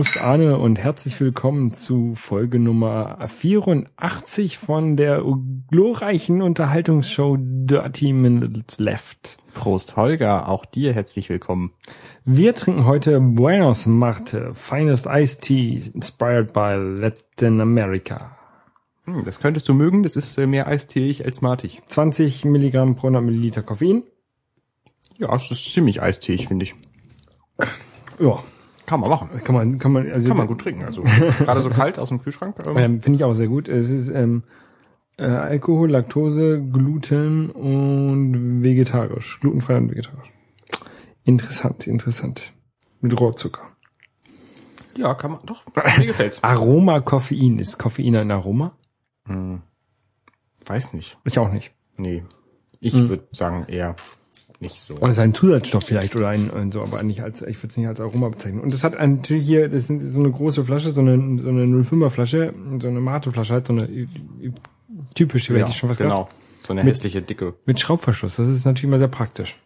Prost Arne und herzlich willkommen zu Folge Nummer 84 von der glorreichen Unterhaltungsshow Dirty Minutes Left. Prost Holger, auch dir herzlich willkommen. Wir trinken heute Buenos Marte, Finest Iced Tea, inspired by Latin America. Hm, das könntest du mögen, das ist äh, mehr eisteeig als matig. 20 Milligramm pro 100 Milliliter Koffein. Ja, das ist ziemlich eisteeig, finde ich. Ja, Kann man machen. kann man, kann man, also Kann man gut trinken. Also gerade so kalt aus dem Kühlschrank. Ähm, Ähm, Finde ich auch sehr gut. Es ist ähm, äh, Alkohol, Laktose, Gluten und vegetarisch. Glutenfrei und vegetarisch. Interessant, interessant. Mit Rohrzucker. ja, kann man. Doch, mir gefällt's. Aroma Koffein. Ist Koffein ein Aroma? Hm, weiß nicht. Ich auch nicht. Nee. Ich Hm. würde sagen eher nicht so. Oder ist ein Zusatzstoff vielleicht oder ein, ein so, aber nicht als, ich würde es nicht als Aroma bezeichnen. Und das hat natürlich hier, das sind so eine große Flasche, so eine, so eine 05er Flasche, so eine Mate-Flasche halt, so eine typische, hätte ich schon was gesagt. genau. So eine Mit- hässliche Dicke. Mit Schraubverschluss. Das ist natürlich immer sehr praktisch.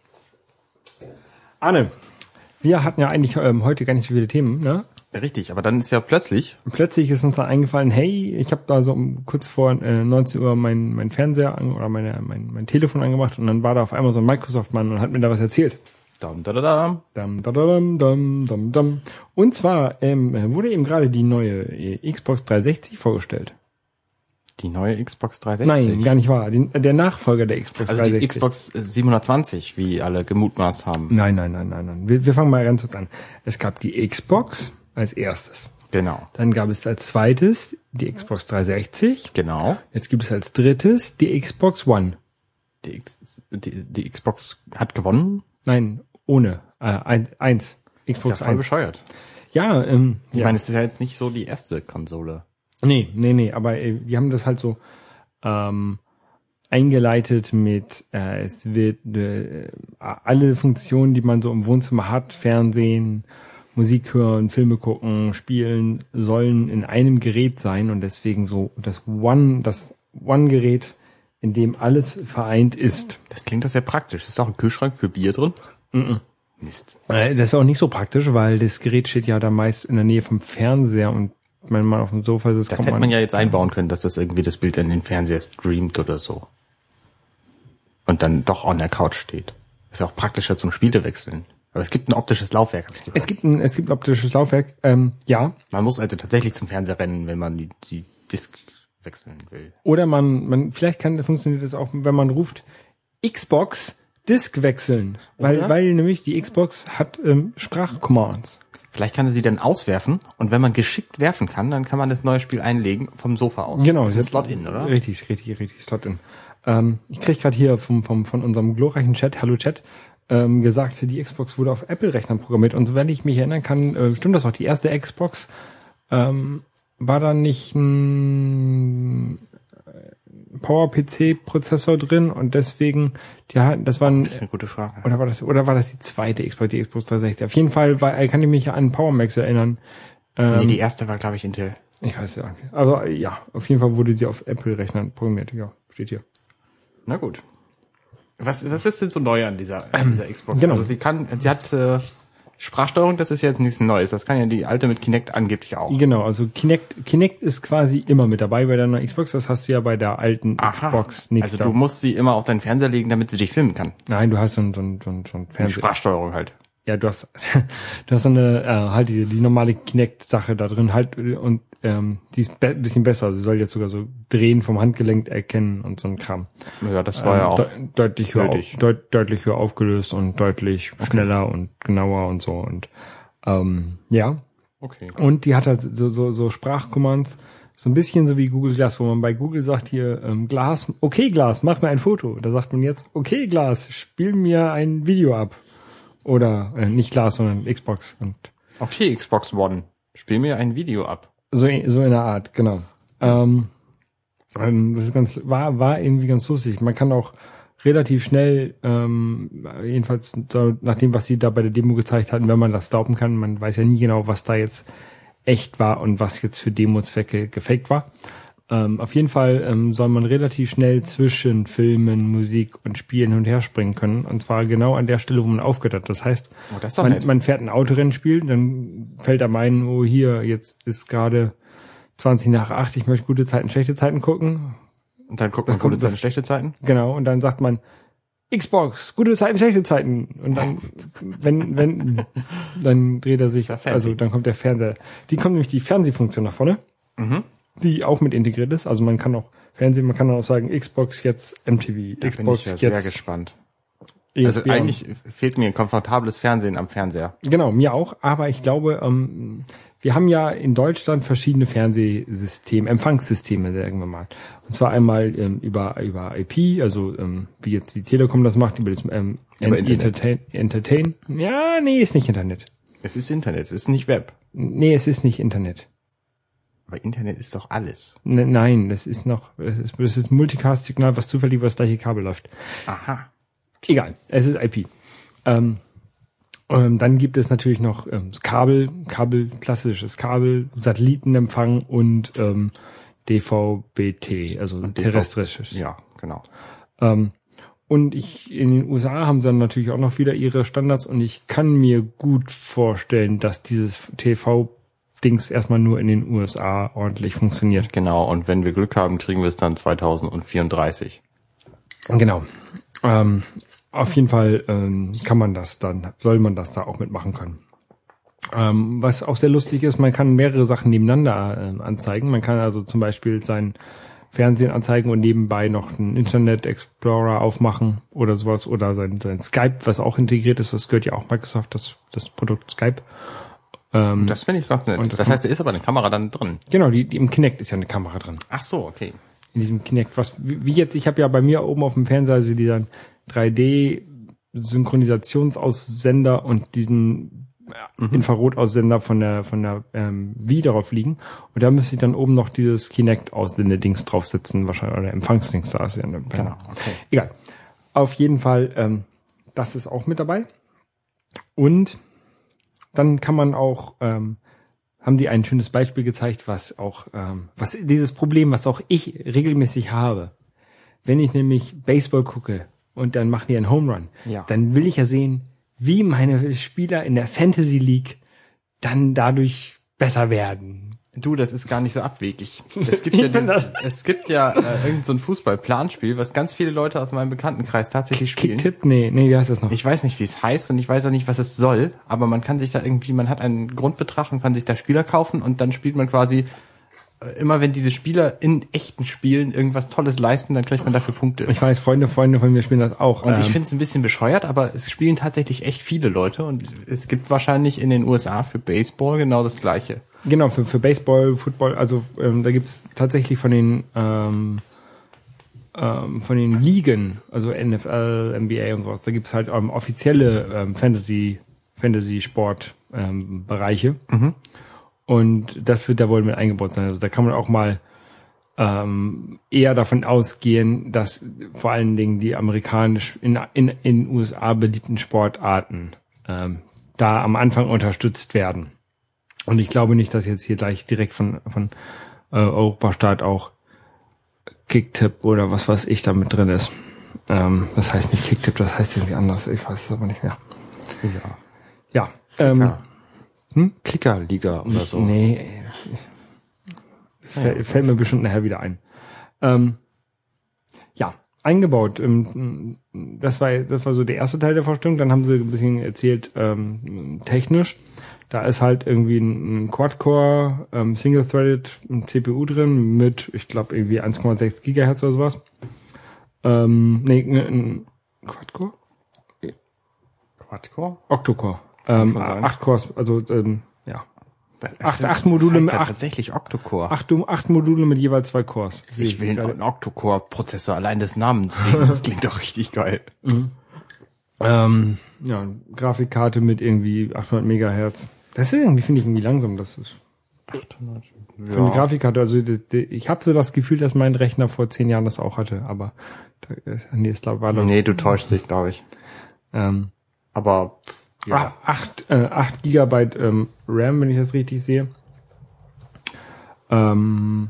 Arne, wir hatten ja eigentlich ähm, heute gar nicht so viele Themen, ne? Richtig, aber dann ist ja plötzlich, Und plötzlich ist uns dann eingefallen, hey, ich habe da so um, kurz vor äh, 19 Uhr mein, mein Fernseher an, oder meine, mein, mein Telefon angemacht und dann war da auf einmal so ein Microsoft-Mann und hat mir da was erzählt. dam, da, da, da, Dam, da, da, dam, dam, dam, dam. Und zwar ähm, wurde eben gerade die neue äh, Xbox 360 vorgestellt. die neue Xbox 360. Nein, gar nicht wahr. Den, der Nachfolger der Xbox Also die 360. Xbox 720, wie alle gemutmaßt haben. Nein, nein, nein, nein, nein. Wir, wir fangen mal ganz kurz an. Es gab die Xbox als erstes. Genau. Dann gab es als zweites die Xbox 360. Genau. Jetzt gibt es als drittes die Xbox One. Die, X, die, die Xbox hat gewonnen. Nein, ohne. Äh, ein, eins. Ist ja Xbox voll 1. bescheuert. Ja, ähm, Ich ja. meine, es ist jetzt nicht so die erste Konsole. Nee, nee, nee, aber äh, die haben das halt so ähm, eingeleitet mit, äh, es wird äh, alle Funktionen, die man so im Wohnzimmer hat, Fernsehen, Musik hören, Filme gucken, spielen, sollen in einem Gerät sein und deswegen so das One, das One-Gerät, in dem alles vereint ist. Das klingt doch sehr praktisch. Ist auch ein Kühlschrank für Bier drin? Mist. Äh, Das wäre auch nicht so praktisch, weil das Gerät steht ja da meist in der Nähe vom Fernseher und wenn man auf dem Sofa sitzt, Das hätte man ja jetzt einbauen können, dass das irgendwie das Bild in den Fernseher streamt oder so. Und dann doch on der Couch steht. Ist ja auch praktischer zum Spiele wechseln. Aber es gibt ein optisches Laufwerk. Es gibt ein, es gibt optisches Laufwerk, ähm, ja. Man muss also tatsächlich zum Fernseher rennen, wenn man die, die Disk wechseln will. Oder man, man, vielleicht kann, funktioniert das auch, wenn man ruft, Xbox Disk wechseln. Weil, Oder? weil nämlich die Xbox hat ähm, Sprachcommands. Vielleicht kann er sie dann auswerfen und wenn man geschickt werfen kann, dann kann man das neue Spiel einlegen vom Sofa aus. Genau. Das ist Slot-In, oder? Richtig, richtig, richtig, Slot-In. Ähm, ich krieg gerade hier vom, vom, von unserem glorreichen Chat, Hallo Chat, ähm, gesagt, die Xbox wurde auf Apple-Rechnern programmiert. Und soweit ich mich erinnern kann, äh, stimmt das auch. Die erste Xbox ähm, war da nicht ein Power-PC-Prozessor drin und deswegen, die hatten, das war ein, Das ist eine gute Frage. oder war das, oder war das die zweite Xbox, die Xbox 360? Auf jeden Fall war, kann ich mich an Power Max erinnern. Ähm, nee, die erste war, glaube ich, Intel. ich weiß ja nicht. Also ja, auf jeden Fall wurde sie auf Apple-Rechnern programmiert. Ja, steht hier. Na gut. Was, was ist denn so neu an dieser, an dieser Xbox? genau. Also sie kann, sie hat äh, Sprachsteuerung, das ist ja jetzt nichts Neues. Das kann ja die alte mit Kinect angeblich auch. Genau, also Kinect, Kinect ist quasi immer mit dabei bei deiner Xbox. Das hast du ja bei der alten Aha. Xbox nicht. Also du musst sie immer auf deinen Fernseher legen, damit sie dich filmen kann. Nein, du hast so ein, so ein, so ein, so ein Fernseher. Sprachsteuerung halt. Ja, du hast, du hast eine, äh, halt die, die normale Kinect-Sache da drin halt und ähm, die ist ein bisschen besser. Sie soll jetzt sogar so Drehen vom Handgelenk erkennen und so ein Kram. Ja, das war ja Ähm, auch. de deutlich höher, auf, deut deutlich höher aufgelöst und deutlich schneller und genauer und so und ähm, ja. Okay. Und die hat halt so, so, so Sprachcommands, so ein bisschen so wie Google Glass, wo man bei Google sagt hier, ähm, Glas, okay Glas, mach mir ein Foto. Da sagt man jetzt, okay Glas, spiel mir ein Video ab. Oder äh, nicht Glas, sondern Xbox. Und Okay, Xbox One. Spiel mir ein Video ab. so, so in der Art, genau. Ähm, ähm, das ist ganz, war, war irgendwie ganz lustig. Man kann auch relativ schnell, ähm, jedenfalls so, nach dem, was sie da bei der Demo gezeigt hatten, wenn man das daumen kann, man weiß ja nie genau, was da jetzt echt war und was jetzt für Demo-Zwecke gefaked war. Ähm, auf jeden Fall ähm, soll man relativ schnell zwischen Filmen, Musik und Spielen hin und her springen können. Und zwar genau an der Stelle, wo man aufgehört hat. Das heißt, Oh, das man, man fährt ein Autorennspiel, dann fällt er meinen, oh hier, jetzt ist gerade 20 nach 8, ich möchte gute Zeiten, schlechte Zeiten gucken. Und dann guckt Das man gute Zeiten, schlechte Zeiten. Genau, und dann sagt man, Xbox, gute Zeiten, schlechte Zeiten. Und dann, wenn, wenn, dann dreht er sich, also dann kommt der Fernseher. Die kommt nämlich die Fernsehfunktion nach vorne, Mhm. Die auch mit integriert ist. Also man kann auch Fernsehen, man kann auch sagen, Xbox jetzt MTV, Da bin Xbox ich ja sehr jetzt gespannt. Also ESPN. eigentlich fehlt mir ein komfortables Fernsehen am Fernseher. Genau, mir auch, aber ich glaube, ähm, wir haben ja in Deutschland verschiedene Fernsehsysteme, Empfangssysteme, sagen wir mal. Und zwar einmal ähm, über, über IP, also ähm, wie jetzt die Telekom das macht, über das ähm, Über. Entertain, Entertain. Ja, nee, ist nicht Internet. Es ist Internet, es ist nicht Web. Nee, es ist nicht Internet. Aber Internet ist doch alles. Ne, nein, das ist noch, es ist, es ist Multicast-Signal, was zufällig über das gleiche Kabel läuft. Aha. Egal, es ist IP. Ähm, ähm, dann gibt es natürlich noch ähm, das Kabel, Kabel, klassisches Kabel, Satellitenempfang und ähm, DVB-T, also Und DV terrestrisches. Ja, genau. Ähm, und ich in den USA haben sie dann natürlich auch noch wieder ihre Standards und ich kann mir gut vorstellen, dass dieses TV-Dings erstmal nur in den USA ordentlich funktioniert. Genau, und wenn wir Glück haben, kriegen wir es dann 2034. Genau. Ähm, auf jeden Fall ähm, kann man das dann, soll man das da auch mitmachen können. Ähm, was auch sehr lustig ist, man kann mehrere Sachen nebeneinander ähm, anzeigen. Man kann also zum Beispiel sein Fernsehen anzeigen und nebenbei noch einen Internet Explorer aufmachen oder sowas oder sein, sein Skype, was auch integriert ist. Das gehört ja auch Microsoft, das, das Produkt Skype. Ähm, Das finde ich ganz nett. Und das das heißt, da ist aber eine Kamera dann drin. genau, die, die im Kinect ist ja eine Kamera drin. Ach so, okay. in diesem Kinect, was wie wie jetzt, ich habe ja bei mir oben auf dem Fernseher also diesen 3D Synchronisationsaussender und diesen äh, Infrarotaussender von der von der ähm, Wii darauf liegen und da müsste ich dann oben noch dieses Kinect Aussendedings draufsetzen, wahrscheinlich oder Empfangsdings da ist ja Genau, okay. Egal. Auf jeden Fall, ähm, das ist auch mit dabei. Und dann kann man auch, ähm, haben die ein schönes Beispiel gezeigt, was auch, ähm, was dieses Problem, was auch ich regelmäßig habe. Wenn ich nämlich Baseball gucke und dann machen die einen Home Run, Ja. dann will ich ja sehen, wie meine Spieler in der Fantasy League dann dadurch besser werden. Du, das ist gar nicht so abwegig. Es gibt ja, dieses, es gibt ja äh, irgend so ein Fußballplanspiel, was ganz viele Leute aus meinem Bekanntenkreis tatsächlich spielen. Kicktipp? Nee, nee, wie heißt das noch? Ich weiß nicht, wie es heißt und ich weiß auch nicht, was es soll, aber man kann sich da irgendwie, man hat einen Grundbetrag und kann sich da Spieler kaufen und dann spielt man quasi äh, immer, wenn diese Spieler in echten Spielen irgendwas Tolles leisten, dann kriegt man dafür Punkte. ich weiß, Freunde, Freunde von mir spielen das auch. Und ich Ähm, finde es ein bisschen bescheuert, aber es spielen tatsächlich echt viele Leute und es gibt wahrscheinlich in den USA für Baseball genau das gleiche. Genau, für, für Baseball, Football, also ähm, da gibt's tatsächlich von den ähm, ähm, von den Ligen, also NFL, NBA und sowas, da gibt's halt ähm, offizielle ähm, Fantasy, Fantasy Sport ähm, Bereiche. Und das wird da wohl mit eingebaut sein. Also da kann man auch mal ähm, eher davon ausgehen, dass vor allen Dingen die amerikanisch in in in den USA beliebten Sportarten ähm, da am Anfang unterstützt werden. Und ich glaube nicht, dass jetzt hier gleich direkt von von äh, Europastaat auch Kicktip oder was weiß ich da mit drin ist. Ähm, das heißt nicht Kicktip, das heißt irgendwie anders. Ich weiß es aber nicht mehr. Ja. Ja. Ähm, Ja. Hm? Klickerliga oder so. Nee. Das fällt, das fällt mir bestimmt nachher wieder ein. Ähm, ja, eingebaut. Ähm, das war das war so der erste Teil der Vorstellung. Dann haben sie ein bisschen erzählt ähm, technisch. Da ist halt irgendwie ein, ein Quad-Core ähm, Single-Threaded CPU drin mit, ich glaube, irgendwie 1,6 Gigahertz oder sowas. Ähm, nee, ein Quad-Core? Quadcore? Octo-Core. Ähm, acht Cores, also ähm, ja. Das, Acht- acht Module mit ja acht- tatsächlich Octocore. Acht, acht Module mit jeweils zwei Cores. Ich will einen Octocore-Prozessor allein des Namens wegen. Das klingt doch richtig geil. Ähm, ja, Grafikkarte mit irgendwie 800 Megahertz. Das ist irgendwie, finde ich, irgendwie langsam. Das ist für eine Ja. Grafikkarte. Also ich habe so das Gefühl, dass mein Rechner vor zehn Jahren das auch hatte. Aber äh, nee, es war doch, Nee, du täuschst dich, glaube ich. ähm, Aber ah, acht, äh, acht Gigabyte ähm, RAM, wenn ich das richtig sehe. Ähm,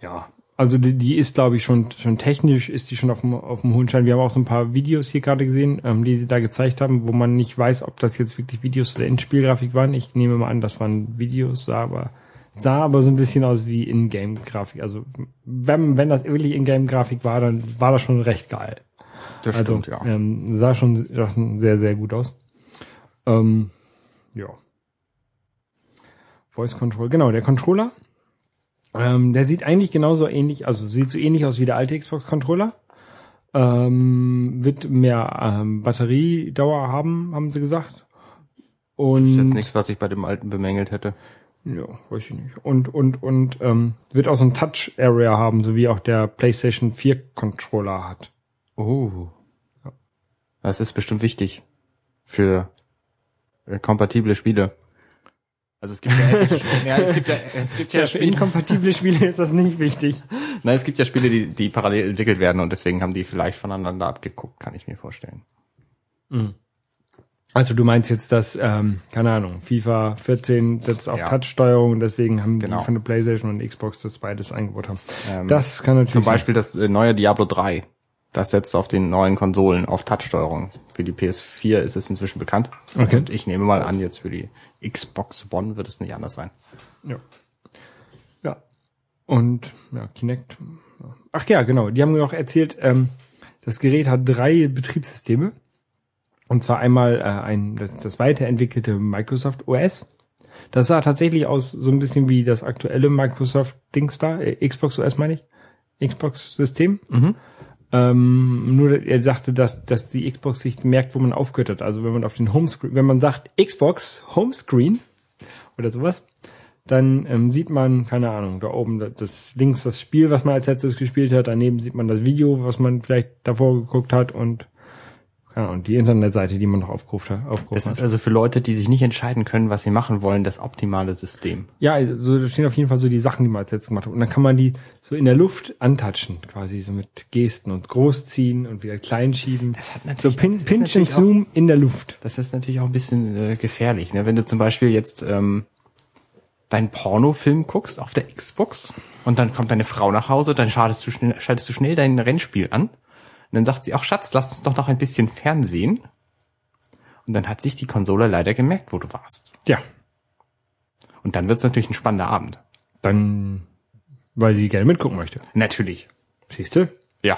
Ja, also die, die ist, glaube ich, schon schon technisch ist die schon auf dem, auf dem hohen Schein. Wir haben auch so ein paar Videos hier gerade gesehen, ähm, die sie da gezeigt haben, wo man nicht weiß, ob das jetzt wirklich Videos oder Endspielgrafik waren. Ich nehme mal an, das waren Videos, sah aber sah aber so ein bisschen aus wie Ingame-Grafik. Also wenn wenn das wirklich Ingame-Grafik war, dann war das schon recht geil. Das Also ähm, sah schon sah schon sehr sehr gut aus. Ähm, ja. Voice Control, genau, der Controller. Ähm, der sieht eigentlich genauso ähnlich, also sieht so ähnlich aus wie der alte Xbox Controller. Ähm, wird mehr ähm, Batteriedauer haben, haben sie gesagt. Und Das ist jetzt nichts, was ich bei dem alten bemängelt hätte. ja, weiß ich nicht. Und und und ähm, wird auch so ein Touch Area haben, so wie auch der PlayStation 4 Controller hat. Oh. Das ist bestimmt wichtig für äh, kompatible Spiele. Also es gibt ja, ja es gibt ja, es gibt ja Ja, Spiele, inkompatible Spiele ist das nicht wichtig. nein, es gibt ja Spiele, die, die parallel entwickelt werden und deswegen haben die vielleicht voneinander abgeguckt, kann ich mir vorstellen. Also du meinst jetzt, dass, ähm, keine Ahnung, FIFA 14 setzt auf Ja. Touch-Steuerung, deswegen haben Genau. die von der Playstation und Xbox das beides eingebaut haben. Ähm, das kann natürlich Zum Beispiel das äh, neue Diablo 3. Das setzt auf den neuen Konsolen auf Touchsteuerung. Für die PS4 ist es inzwischen bekannt. Okay. Und ich nehme mal an, jetzt für die Xbox One wird es nicht anders sein. Ja. Ja. Und ja, Kinect. Ach ja, genau. Die haben mir noch erzählt, ähm, das Gerät hat drei Betriebssysteme. Und zwar einmal äh, ein das, das weiterentwickelte Microsoft OS. Das sah tatsächlich aus so ein bisschen wie das aktuelle Microsoft Dings da, äh, Xbox OS meine ich, Xbox System. Ähm, nur er sagte, dass, dass die Xbox sich merkt, wo man aufgehört hat. Also wenn man auf den Homescreen, wenn man sagt Xbox Homescreen oder sowas, dann ähm, sieht man, keine Ahnung, da oben das, das links das Spiel, was man als letztes gespielt hat, daneben sieht man das Video, was man vielleicht davor geguckt hat und keine Ahnung, die Internetseite, die man noch aufgerufen hat. Aufgerufen Das ist also für Leute, die sich nicht entscheiden können, was sie machen wollen, das optimale System. Ja, also da stehen auf jeden Fall so die Sachen, die man als letztes gemacht hat. Und dann kann man die so in der Luft antatschen, quasi so mit Gesten und großziehen und wieder klein schieben. Das hat So natürlich- Pin, das ist Pinch and natürlich auch- Zoom in der Luft. Das ist natürlich auch ein bisschen äh, gefährlich, ne? Wenn du zum Beispiel jetzt ähm, deinen Pornofilm guckst auf der Xbox und dann kommt deine Frau nach Hause, dann schaltest du schnell, schaltest du schnell dein Rennspiel an und dann sagt sie, ach Schatz, lass uns doch noch ein bisschen Fernsehen. Und dann hat sich die Konsole leider gemerkt, wo du warst. Ja, Und dann wird's natürlich ein spannender Abend. dann, weil sie gerne mitgucken möchte. Natürlich. Siehst du? Ja.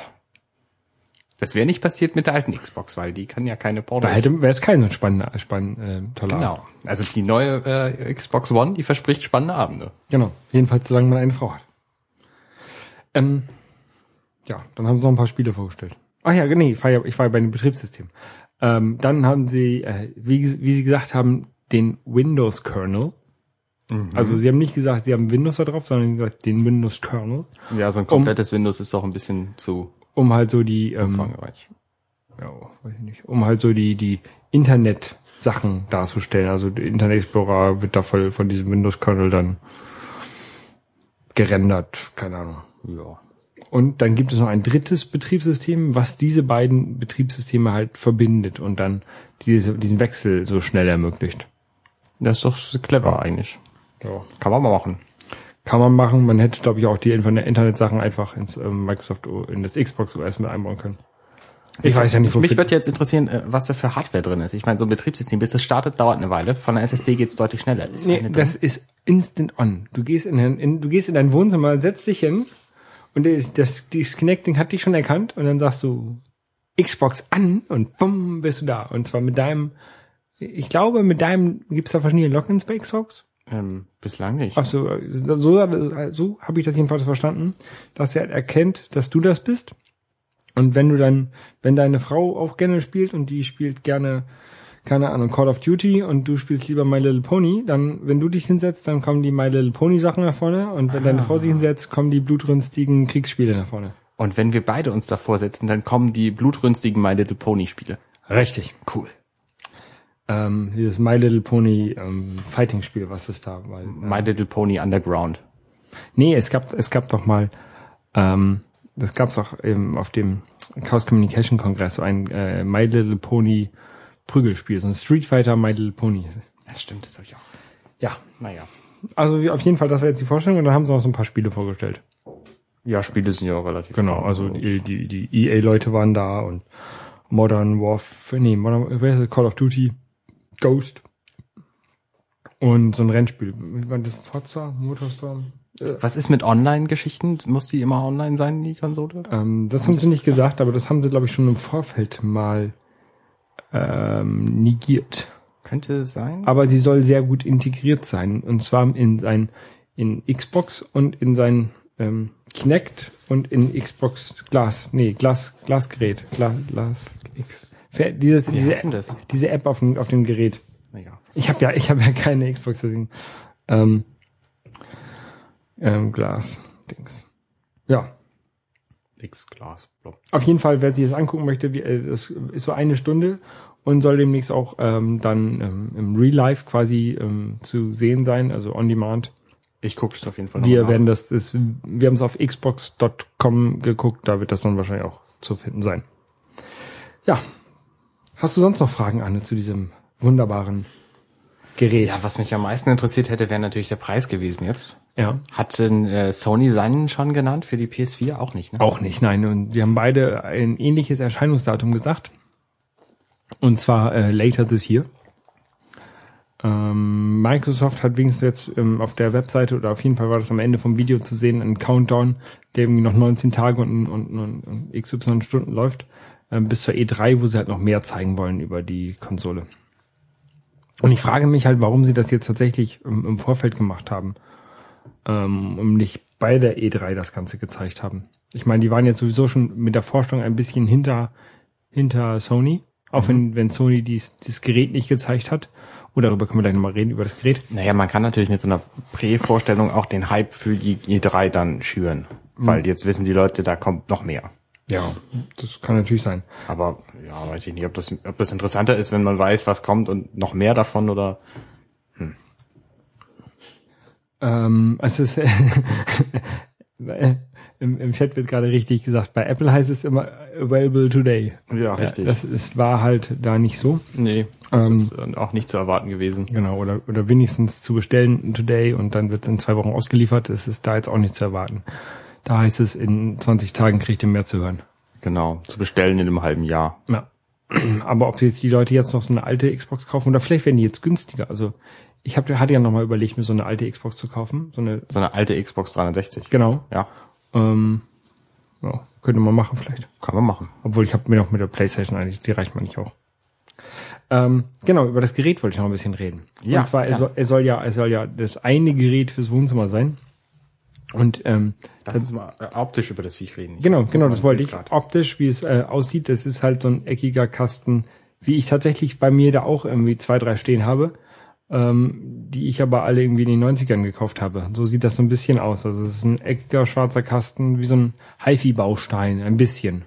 Das wäre nicht passiert mit der alten Xbox, weil die kann ja keine Pornos. Da hätte, wäre es kein spannender, spann, äh, toller Abend. genau. Also die neue äh, Xbox One, die verspricht spannende Abende. Genau. Jedenfalls, solange man eine Frau hat. Ähm, ja, dann haben sie noch ein paar Spiele vorgestellt. Ach ja, nee, ich war ja, ich war ja bei dem Betriebssystem. Ähm, dann haben sie, äh, wie, wie sie gesagt haben, den Windows-Kernel. Also sie haben nicht gesagt, sie haben Windows da drauf, sondern gesagt, den Windows-Kernel, Ja, so ein komplettes Windows ist auch ein bisschen zu um halt so die, ähm, umfangreich. ja, weiß ich nicht, um halt so die, die Internet-Sachen darzustellen. Also der Internet Explorer wird da voll von diesem Windows-Kernel dann gerendert, keine Ahnung. Ja. Und dann gibt es noch ein drittes Betriebssystem, was diese beiden Betriebssysteme halt verbindet und dann diese, diesen Wechsel so schnell ermöglicht. Das ist doch clever eigentlich. Ja. Kann man mal machen. Kann man machen. Man hätte, glaube ich, auch die Internet- Internetsachen einfach ins ähm, Microsoft, in das Xbox OS mit einbauen können. Ich weiß ja nicht, Mich wofür. würde jetzt interessieren, äh, was da für Hardware drin ist. Ich meine, so ein Betriebssystem, bis es startet, dauert eine Weile. Von der SSD geht's deutlich schneller. Ist Nee, das ist instant on. Du gehst in, dein- in, du gehst in dein Wohnzimmer, setzt dich hin und das, das, das Connecting hat dich schon erkannt und dann sagst du Xbox an und bumm, bist du da. Und zwar mit deinem, ich glaube, mit deinem, gibt's da verschiedene Logins bei Xbox? ähm, bislang nicht. Ach so, so, so, so habe ich das jedenfalls verstanden, dass er erkennt, dass du das bist. Und wenn du dann, wenn deine Frau auch gerne spielt und die spielt gerne, keine Ahnung, Call of Duty und du spielst lieber My Little Pony, dann, wenn du dich hinsetzt, dann kommen die My Little Pony Sachen nach vorne und wenn deine Frau sich hinsetzt, kommen die blutrünstigen Kriegsspiele nach vorne. Und wenn wir beide uns davor setzen, dann kommen die blutrünstigen My Little Pony Spiele. Richtig. Cool. Ähm, dieses My Little Pony ähm, Fighting Spiel, was ist da? Weil, My Little Pony Underground. Nee, es gab, es gab doch mal, ähm, das gab's auch eben auf dem Chaos Communication Kongress, so ein äh, My Little Pony Prügelspiel, so ein Street Fighter My Little Pony. Das stimmt, das habe ich auch. Ja, Naja. also wie- auf jeden Fall, das war jetzt die Vorstellung und dann haben sie noch so ein paar Spiele vorgestellt. Ja, Spiele sind ja auch relativ. Genau, also die, die, die EA-Leute waren da und Modern Warfare, nee, Modern? Call of Duty, Ghost und so ein Rennspiel. War das? Forza, Motorstorm? Was ist mit Online-Geschichten? Muss die immer online sein, die Konsole? Ähm, das haben sie nicht gesagt, aber das haben sie, glaube ich, schon im Vorfeld mal ähm, negiert. Könnte sein. Aber sie soll sehr gut integriert sein. Und zwar in sein in Xbox und in sein ähm, Kinect und in Xbox Glas, nee, Glas, Glasgerät, Glas, Glas, X. Dieses, Wie diese, denn das? diese App auf dem, auf dem Gerät. Egal. Ich habe ja, ich habe ja keine Xbox, deswegen. Ähm, ähm, Glas, Dings. Ja, X-Glas. Blob. auf jeden Fall, wer sich das angucken möchte, wie, äh, das ist so eine Stunde und soll demnächst auch ähm, dann ähm, im Real Life quasi ähm, zu sehen sein, also on demand. Ich gucke es auf jeden Fall Wir werden das, das wir haben es auf xbox.com geguckt, da wird das dann wahrscheinlich auch zu finden sein. Ja. Hast du sonst noch Fragen, Anne, zu diesem wunderbaren Gerät? Ja, was mich am meisten interessiert hätte, wäre natürlich der Preis gewesen jetzt. Ja. Hat äh, Sony seinen schon genannt für die PS4? Auch nicht, ne? Auch nicht, nein. Und wir haben beide ein ähnliches Erscheinungsdatum gesagt. Und zwar äh, later this year. Ähm, Microsoft hat wenigstens jetzt ähm, auf der Webseite oder auf jeden Fall war das am Ende vom Video zu sehen, ein Countdown, der irgendwie noch 19 Tage und, und, und, und XY Stunden läuft, ähm, bis zur E3, wo sie halt noch mehr zeigen wollen über die Konsole. Und ich frage mich halt, warum sie das jetzt tatsächlich im, im Vorfeld gemacht haben ähm, und nicht bei der E3 das Ganze gezeigt haben. Ich meine, die waren jetzt sowieso schon mit der Vorstellung ein bisschen hinter, hinter Sony, auch wenn, wenn Sony dies, dieses Gerät nicht gezeigt hat. Oder darüber können wir gleich nochmal reden, über das Gerät. Naja, man kann natürlich mit so einer Prä-Vorstellung auch den Hype für die E3 dann schüren. Weil jetzt wissen die Leute, da kommt noch mehr. Ja, das kann natürlich sein. Aber ja, weiß ich nicht, ob das, ob das interessanter ist, wenn man weiß, was kommt und noch mehr davon oder. Ähm, es ist im, im Chat wird gerade richtig gesagt, bei Apple heißt es immer available today. Ja, richtig. das ist, war halt da nicht so. nee, das Ähm, ist äh, auch nicht zu erwarten gewesen. Genau, oder, oder wenigstens zu bestellen today und dann wird es in zwei Wochen ausgeliefert. Das ist da jetzt auch nicht zu erwarten. Da heißt es, in 20 Tagen kriegt ihr mehr zu hören. Genau, zu bestellen in einem halben Jahr. Ja. Aber ob jetzt die Leute jetzt noch so eine alte Xbox kaufen oder vielleicht werden die jetzt günstiger. Also ich hab, hatte ja noch mal überlegt, mir so eine alte Xbox zu kaufen. So eine, So eine alte Xbox 360. genau. Ja, Ähm, ja, könnte man machen vielleicht. kann man machen. Obwohl ich habe mir noch mit der Playstation eigentlich, die reicht man nicht auch. Ähm, genau, über das Gerät wollte ich noch ein bisschen reden. Ja, Und zwar, gerne. soll, er soll ja, er soll ja das eine Gerät fürs Wohnzimmer sein. Und ähm, Lass uns mal äh, optisch über das Viech reden. Genau, genau, das wollte ich. grad. Optisch, wie es äh, aussieht, das ist halt so ein eckiger Kasten, wie ich tatsächlich bei mir da auch irgendwie zwei, drei stehen habe, ähm, die ich aber alle irgendwie in den 90ern gekauft habe. So sieht das so ein bisschen aus. Also es ist ein eckiger schwarzer Kasten, wie so ein HiFi-Baustein, ein bisschen.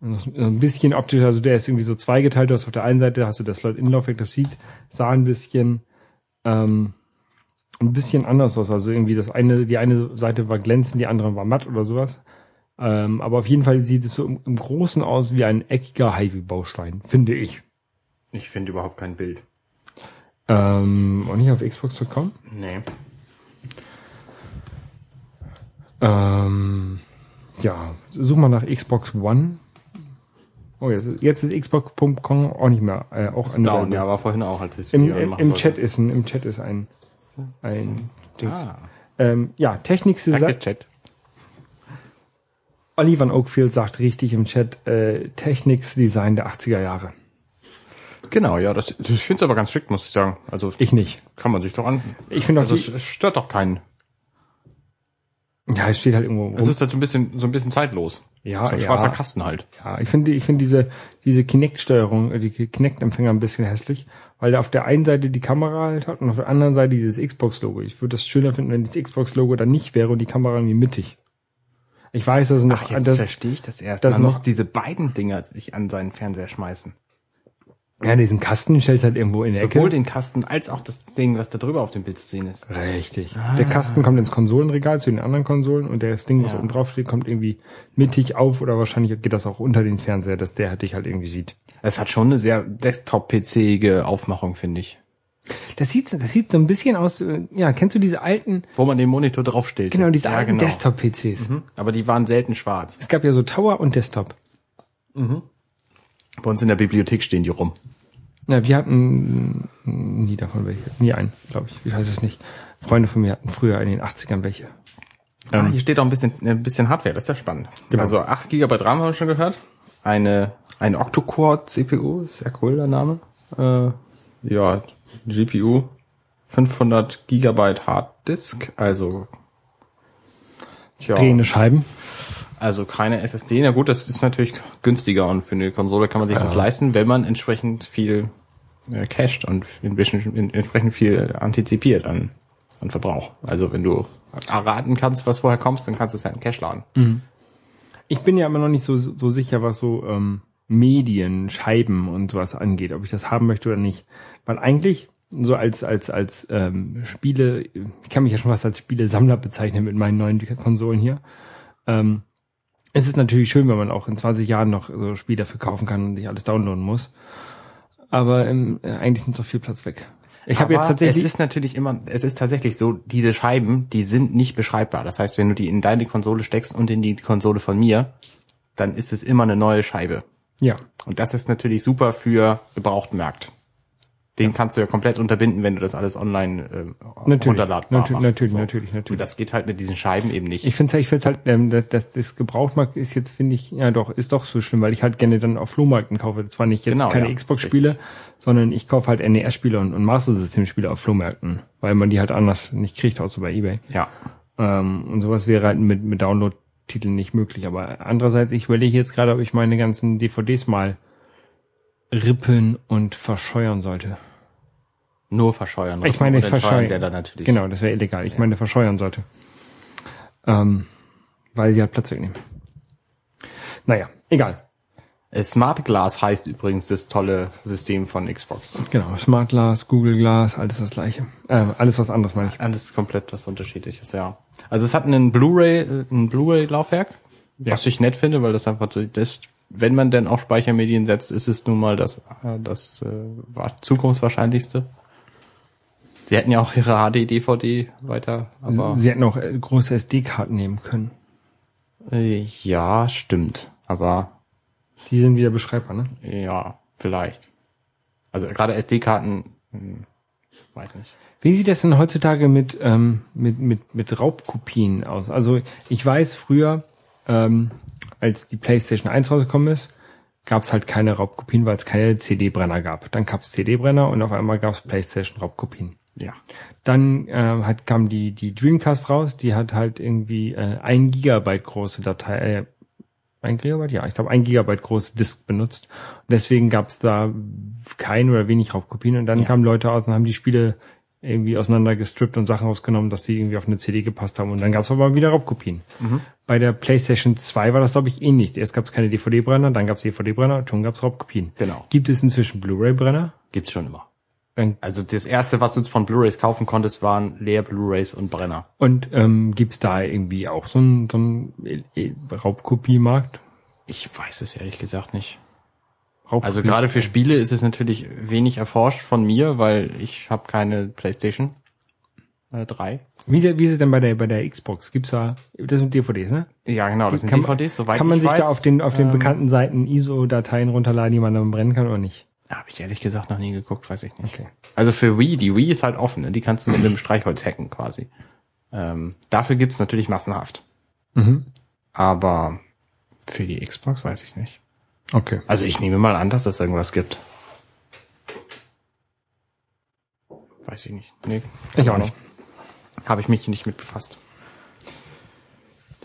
Ein bisschen optisch, also der ist irgendwie so zweigeteilt. Du hast auf der einen Seite hast du das Slot-In-Laufwerk, das sieht, sah ein bisschen, ähm, ein bisschen anders aus. Also irgendwie das eine, die eine Seite war glänzend, die andere war matt oder sowas. Ähm, aber auf jeden Fall sieht es so im, im Großen aus wie ein eckiger Highway-Baustein, finde ich. Ich finde überhaupt kein Bild. Ähm, und nicht auf Xbox.com? Nee. Ähm, ja, such mal nach Xbox One. Oh, jetzt, ist- jetzt ist Xbox.com auch nicht mehr, äh, auch Ist down, ja, aber vorhin auch, als ich Im, im, im. Chat ist ein, im Chat ist ein, ein Dings. Ah, Ähm, ja, Technik Chat. Oliver Oakfield sagt richtig im Chat, äh, Technics Design der 80er Jahre. Genau, ja, das, das ich finde es aber ganz schick, muss ich sagen. Also Ich nicht. kann man sich doch an. Ich finde auch, Also es, stört doch keinen. ja, es steht halt irgendwo rum. Es ist halt so ein bisschen, so ein bisschen zeitlos. Ja, so ein ja. schwarzer Kasten halt. Ja, ich finde, ich finde diese, diese Kinect-Steuerung, äh, die Kinect-Empfänger ein bisschen hässlich, weil der auf der einen Seite die Kamera halt hat und auf der anderen Seite dieses Xbox-Logo. Ich würde das schöner finden, wenn das Xbox-Logo dann nicht wäre und die Kamera irgendwie mittig. Ich weiß, das ist noch, Ach, jetzt das, verstehe ich das erst. das Man noch- muss diese beiden Dinger sich an seinen Fernseher schmeißen. Ja, diesen Kasten stellst halt irgendwo in der Sowohl Ecke. den Kasten als auch das Ding, was da drüber auf dem Bild zu sehen ist. Richtig. Der Kasten kommt ins Konsolenregal zu den anderen Konsolen und das Ding, was Ja. oben drauf steht, kommt irgendwie mittig auf oder wahrscheinlich geht das auch unter den Fernseher, dass der halt dich halt irgendwie sieht. Es hat schon eine sehr Desktop-PC-ige Aufmachung, finde ich. Das sieht, das sieht so ein bisschen aus, äh, ja, kennst du diese alten, Wo man den Monitor draufstellt. genau, diese ja, alten genau. Desktop-PCs? Mhm. Aber die waren selten schwarz. Es gab ja so Tower und Desktop. Bei uns in der Bibliothek stehen die rum. Ja, wir hatten mm, nie davon welche. Nie einen, glaube ich. Ich weiß es nicht. Freunde von mir hatten früher in den 80ern welche. Ah, hier steht auch ein bisschen, ein bisschen Hardware, das ist ja spannend. Genau. Also 8 GB RAM haben wir schon gehört. Eine, eine Octo-Core CPU, sehr cool der Name. Äh, ja, GPU, 500 GB Harddisk, also tja, Drehende Scheiben. Also keine SSD. Na gut, das ist natürlich günstiger und für eine Konsole kann man sich das leisten, wenn man entsprechend viel äh, cached und ein bisschen, in, entsprechend viel antizipiert an, an Verbrauch. Also wenn du erraten kannst, was vorher kommst, dann kannst du es ja in Cache laden. Ich bin ja immer noch nicht so, so sicher, was so ähm, Medien, Scheiben und sowas angeht, ob ich das haben möchte oder nicht. Weil eigentlich, so als, als, als ähm, Spiele, ich kann mich ja schon fast als Spielesammler bezeichnen mit meinen neuen Konsolen hier. Ähm, es ist natürlich schön, wenn man auch in 20 Jahren noch so Spiele dafür kaufen kann und nicht alles downloaden muss. Aber ähm, eigentlich nimmt so viel Platz weg. Ich habe jetzt tatsächlich. Es ist natürlich immer, es ist tatsächlich so, diese Scheiben, die sind nicht beschreibbar. Das heißt, wenn du die in deine Konsole steckst und in die Konsole von mir, dann ist es immer eine neue Scheibe. ja. Und das ist natürlich super für Gebrauchtmarkt. Den kannst du ja komplett unterbinden, wenn du das alles online äh, Natürlich, runterladbar natürlich, machst. natürlich, So. natürlich, natürlich. Und das geht halt mit diesen Scheiben eben nicht. Ich finde ich find's halt, ähm, das, das, das Gebrauchtmarkt ist jetzt, finde ich, ja doch, ist doch so schlimm, weil ich halt gerne dann auf Flohmärkten kaufe. Zwar nicht jetzt Genau, keine ja, Xbox-Spiele, sondern ich kaufe halt NES-Spiele und, und Master System-Spiele auf Flohmärkten, weil man die halt anders nicht kriegt, außer bei Ebay. ja. Ähm, und sowas wäre halt mit, mit Download-Titeln nicht möglich. Aber andererseits, ich überlege jetzt gerade, ob ich meine ganzen DVDs mal rippen und verscheuern sollte. Nur verscheuern. Ich meine, verscheuern. der dann natürlich. Genau, das wäre illegal. Ich meine, verscheuern sollte. Ähm, weil die halt Platz wegnehmen. Naja, egal. Äh, Smart Glass heißt übrigens das tolle System von Xbox. Genau, Smart Glass, Google Glass, alles das gleiche. Äh, alles was anderes meine ich. Alles komplett was unterschiedliches, ja. Also es hat einen Blu-ray, äh, ein Blu-ray-Laufwerk, was ich nett finde, weil das einfach so, das, wenn man denn auf Speichermedien setzt, ist es nun mal das, äh, das äh, zukunftswahrscheinlichste. Sie hätten ja auch ihre HD-DVD weiter, aber Sie hätten auch äh, große SD-Karten nehmen können. äh, ja, stimmt. Aber Die sind wieder beschreibbar, ne? ja, vielleicht. Also gerade SD-Karten, hm, weiß nicht. Wie sieht das denn heutzutage mit, ähm, mit, mit, mit Raubkopien aus? Also ich weiß früher, ähm, als die PlayStation 1 rausgekommen ist, gab es halt keine Raubkopien, weil es keine CD-Brenner gab. Dann gab es CD-Brenner und auf einmal gab es PlayStation-Raubkopien. Ja. Dann äh, hat, kam die, die Dreamcast raus, die hat halt irgendwie äh, ein Gigabyte große Datei, äh, ein Gigabyte? Ja, ich glaube ein Gigabyte große Disk benutzt. Und deswegen gab es da keine oder wenig Raubkopien. Und dann Ja. kamen Leute aus und haben die Spiele irgendwie auseinander gestrippt und Sachen rausgenommen, dass sie irgendwie auf eine CD gepasst haben. Und dann gab es aber wieder Raubkopien. Bei der PlayStation 2 war das, glaube ich, ähnlich. Erst gab es keine DVD-Brenner, dann gab es DVD-Brenner schon gab es Raubkopien. Genau. Gibt es inzwischen Blu-ray-Brenner? Gibt's schon immer. Also das erste, was du von Blu-rays kaufen konntest, waren leer Blu-rays und Brenner. Und ähm, gibt's da irgendwie auch so einen so einen äh, Raubkopiemarkt? Ich weiß es ehrlich gesagt nicht. Raubkopie- Also gerade für Spiele ist es natürlich wenig erforscht von mir, weil ich habe keine PlayStation äh, 3. wie, ist- wie ist es denn bei der bei der Xbox? Gibt's da das sind DVDs, ne? Ja, genau, das sind Kann DVDs, soweit kann man ich sich weiß. da auf den auf den ähm, bekannten Seiten ISO-Dateien runterladen, die man dann brennen kann oder nicht? Habe ich ehrlich gesagt noch nie geguckt, weiß ich nicht. Okay. Also für Wii, die Wii ist halt offen, ne? die kannst du mit einem Streichholz hacken quasi. Ähm, dafür gibt's natürlich massenhaft. Mhm. Aber für die Xbox weiß ich nicht. Okay. Also ich nehme mal an, dass es irgendwas gibt. Weiß ich nicht. Nee, Ich auch nicht. Habe ich mich nicht mit befasst.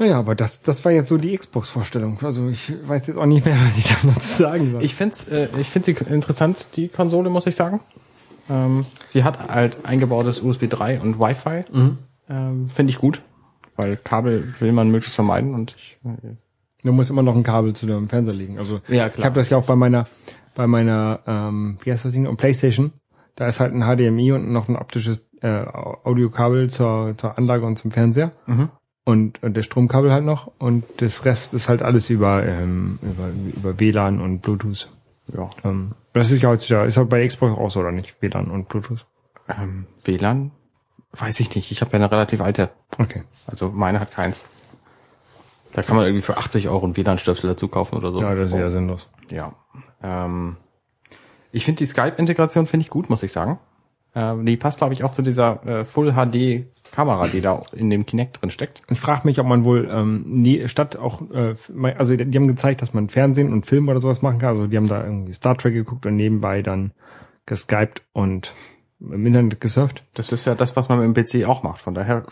Naja, aber das das war jetzt so die Xbox-Vorstellung. Also ich weiß jetzt auch nicht mehr, was ich da noch zu sagen soll. Ich find's, äh, ich find sie interessant, die Konsole, muss ich sagen. Ähm, sie hat halt eingebautes USB 3 und Wi-Fi. Ähm, Finde ich gut, weil Kabel will man möglichst vermeiden und ich, äh, Du musst immer noch ein Kabel zu deinem Fernseher legen. Also Ja, ich klar. habe das ja auch bei meiner bei meiner ähm, wie heißt das Ding? PlayStation. Da ist halt ein HDMI und noch ein optisches äh, Audiokabel zur zur Anlage und zum Fernseher. Mhm. Und, und der Stromkabel halt noch und das Rest ist halt alles über ähm, über über WLAN und Bluetooth. ja. Ähm, das ist ja heutzutage ist halt bei Xbox auch so oder nicht WLAN und Bluetooth. Ähm, WLAN? Weiß ich nicht. Ich habe ja eine relativ alte. Okay. Also meine hat keins. Da kann man irgendwie für 80 Euro einen WLAN-Stöpsel dazu kaufen oder so. Ja, das ist ja sinnlos. Ja. Ähm, ich finde die Skype-Integration finde ich gut, muss ich sagen. Ähm, die passt, glaube ich, auch zu dieser äh, Full-HD-Kamera, die da in dem Kinect drin steckt. Ich frage mich, ob man wohl ähm, nie, statt auch, äh, also die haben gezeigt, dass man Fernsehen und Film oder sowas machen kann. Also die haben da irgendwie Star Trek geguckt und nebenbei dann geskypt und im Internet gesurft. Das ist ja das, was man mit dem PC auch macht. Von daher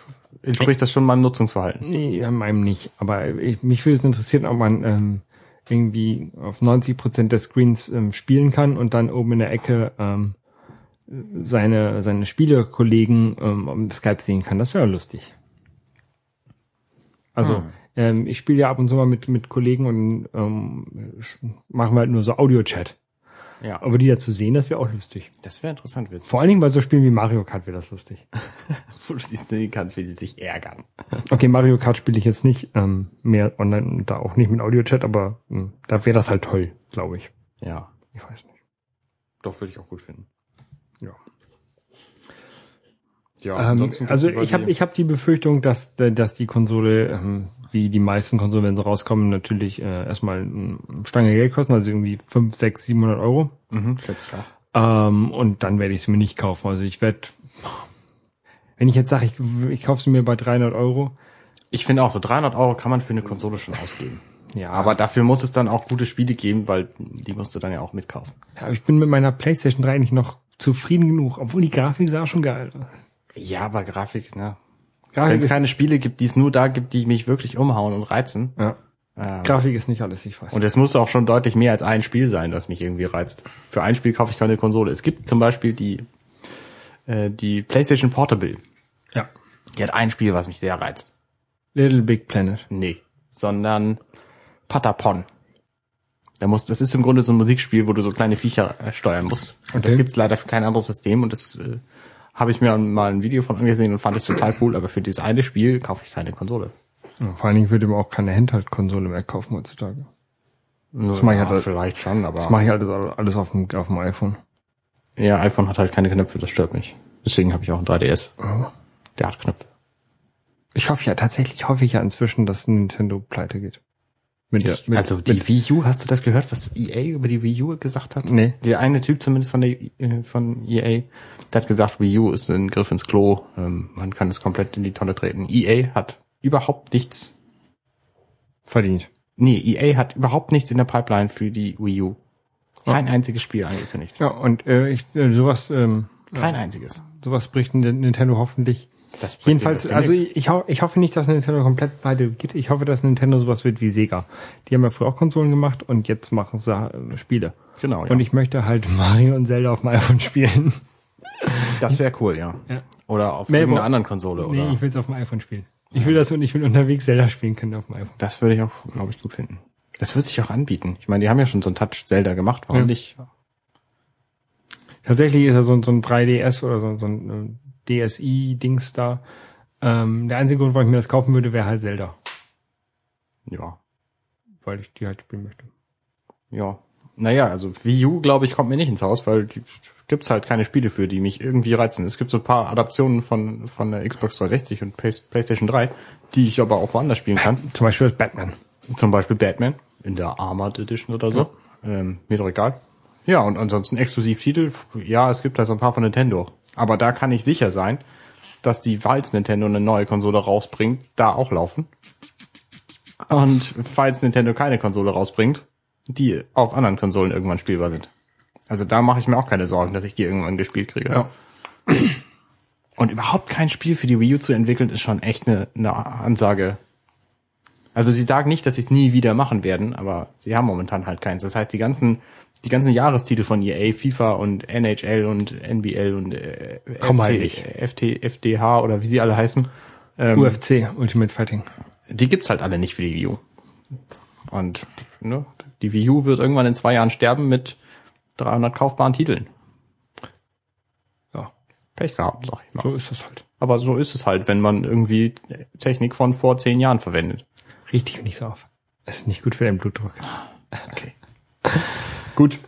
entspricht das schon meinem Nutzungsverhalten. Nee, meinem nicht. Aber ich, mich würde es interessieren, ob man ähm, irgendwie auf 90 Prozent der Screens ähm, spielen kann und dann oben in der Ecke ähm, seine seine Spielekollegen ähm, Skype sehen kann. Das wäre lustig. Also Hm. ähm, ich spiele ja ab und zu mal mit mit Kollegen und ähm, machen wir halt nur so Audio-Chat. Ja. Aber die da zu sehen, das wäre auch lustig. Das wäre interessant, witzig. Vor allen Dingen bei so Spielen wie Mario Kart wäre das lustig. Du siehst, du kannst, wie die sich ärgern. Okay, Mario Kart spiele ich jetzt nicht ähm, mehr online und da auch nicht mit Audio-Chat, aber mh, da wäre das halt toll, glaube ich. Ja. Ich weiß nicht. Doch, würde ich auch gut finden. Ja. Ja, Ähm, also ich habe die- ich hab die Befürchtung, dass dass die Konsole, ähm, wie die meisten Konsolen, wenn sie rauskommen, natürlich äh, erstmal eine Stange Geld kosten, also irgendwie 5, 6, 700 Euro. Mhm, schätze ich auch. Ähm, und dann werde ich sie mir nicht kaufen. Also ich werde, wenn ich jetzt sage, ich, ich kaufe sie mir bei 300 Euro, Ich finde auch, so 300 Euro kann man für eine Konsole schon ausgeben. ja, Aber dafür muss es dann auch gute Spiele geben, weil die musst du dann ja auch mitkaufen. ja, ich bin mit meiner PlayStation 3 eigentlich noch zufrieden genug, obwohl die Grafik sah schon geil. aus. Ja, aber Grafik, ne? Wenn Grafik es ist, keine Spiele gibt, die es nur da gibt, die mich wirklich umhauen und reizen. ja, Ähm, Grafik ist nicht alles, ich weiß. und es muss auch schon deutlich mehr als ein Spiel sein, das mich irgendwie reizt. Für ein Spiel kaufe ich keine Konsole. Es gibt zum Beispiel die, äh, die PlayStation Portable. ja. Die hat ein Spiel, was mich sehr reizt. Little Big Planet. Nee. Sondern Patapon. Da muss, das ist im Grunde so ein Musikspiel, wo du so kleine Viecher äh, steuern musst. Und das Okay. gibt's leider für kein anderes System und das äh, habe ich mir mal ein Video von angesehen und fand es total cool, aber für dieses eine Spiel kaufe ich keine Konsole. Ja, vor allen Dingen würde man auch keine Handheld-Konsole mehr kaufen heutzutage. Das mach ich halt- vielleicht schon, aber Das mache ich alles, alles auf dem, auf dem iPhone. ja, iPhone hat halt keine Knöpfe, das stört mich. Deswegen habe ich auch ein 3DS. Der hat Knöpfe. Ich hoffe ja, tatsächlich hoffe ich ja inzwischen, dass Nintendo pleite geht. Mit der, mit, also die mit, Wii U, hast du das gehört, was EA über die Wii U gesagt hat? Nee. Der eine Typ zumindest von der äh, von EA, der hat gesagt, Wii U ist ein Griff ins Klo, ähm, man kann es komplett in die Tonne treten. EA hat überhaupt nichts, verdient. nee, EA hat überhaupt nichts in der Pipeline für die Wii U. Kein einziges Spiel angekündigt. Ja, und äh, ich, äh, sowas, ähm, Kein einziges. sowas bricht Nintendo hoffentlich. Das bringt Jedenfalls, also ich, ich, ho ich hoffe nicht, dass Nintendo komplett pleite geht. Ich hoffe, dass Nintendo sowas wird wie Sega. Die haben ja früher auch Konsolen gemacht und jetzt machen sie äh, Spiele. genau, ja. Und ich möchte halt Mario und Zelda auf dem iPhone spielen. das wäre cool, ja. Ja. Oder auf Nee, irgendeiner anderen Konsole, oder? Nee, ich will es auf dem iPhone spielen. Ich will das und ich will unterwegs Zelda spielen können auf dem iPhone. Das würde ich auch, glaube ich, gut finden. Das würde sich auch anbieten. Ich meine, die haben ja schon so ein Touch-Zelda gemacht, warum Ja. nicht? Tatsächlich ist er so, so ein 3DS oder so, so ein äh, DSi-Dings da. Ähm, der einzige Grund, warum ich mir das kaufen würde, wäre halt Zelda. Ja. Weil ich die halt spielen möchte. Ja. Naja, also Wii U, glaube ich, kommt mir nicht ins Haus, weil die, gibt's halt keine Spiele für, die mich irgendwie reizen. Es gibt so ein paar Adaptionen von, von der Xbox 360 und Play, PlayStation 3, die ich aber auch woanders spielen kann. Zum Beispiel Batman. Zum Beispiel Batman in der Armored Edition oder so. Ähm, mir doch egal. Ja, und ansonsten Exklusivtitel. Ja, es gibt halt so ein paar von Nintendo. Aber da kann ich sicher sein, dass die, falls Nintendo eine neue Konsole rausbringt, da auch laufen. Und falls Nintendo keine Konsole rausbringt, die auf anderen Konsolen irgendwann spielbar sind. Also da mache ich mir auch keine Sorgen, dass ich die irgendwann gespielt kriege. Ja. Und überhaupt kein Spiel für die Wii U zu entwickeln, ist schon echt eine, eine Ansage. Also sie sagen nicht, dass sie es nie wieder machen werden, aber sie haben momentan halt keins. Das heißt, die ganzen, die ganzen Jahrestitel von EA, FIFA und NHL und NBL und äh, FT, nicht. FT, FDH oder wie sie alle heißen, ähm, UFC, Ultimate Fighting. die gibt's halt alle nicht für die Wii U. Und ne, die Wii U wird irgendwann in zwei Jahren sterben mit 300 kaufbaren Titeln. Ja, Pech gehabt, sag ich mal. so ist es halt. Aber so ist es halt, wenn man irgendwie Technik von vor zehn Jahren verwendet. Richtig nicht so auf. Das ist nicht gut für deinen Blutdruck. Okay. Gut.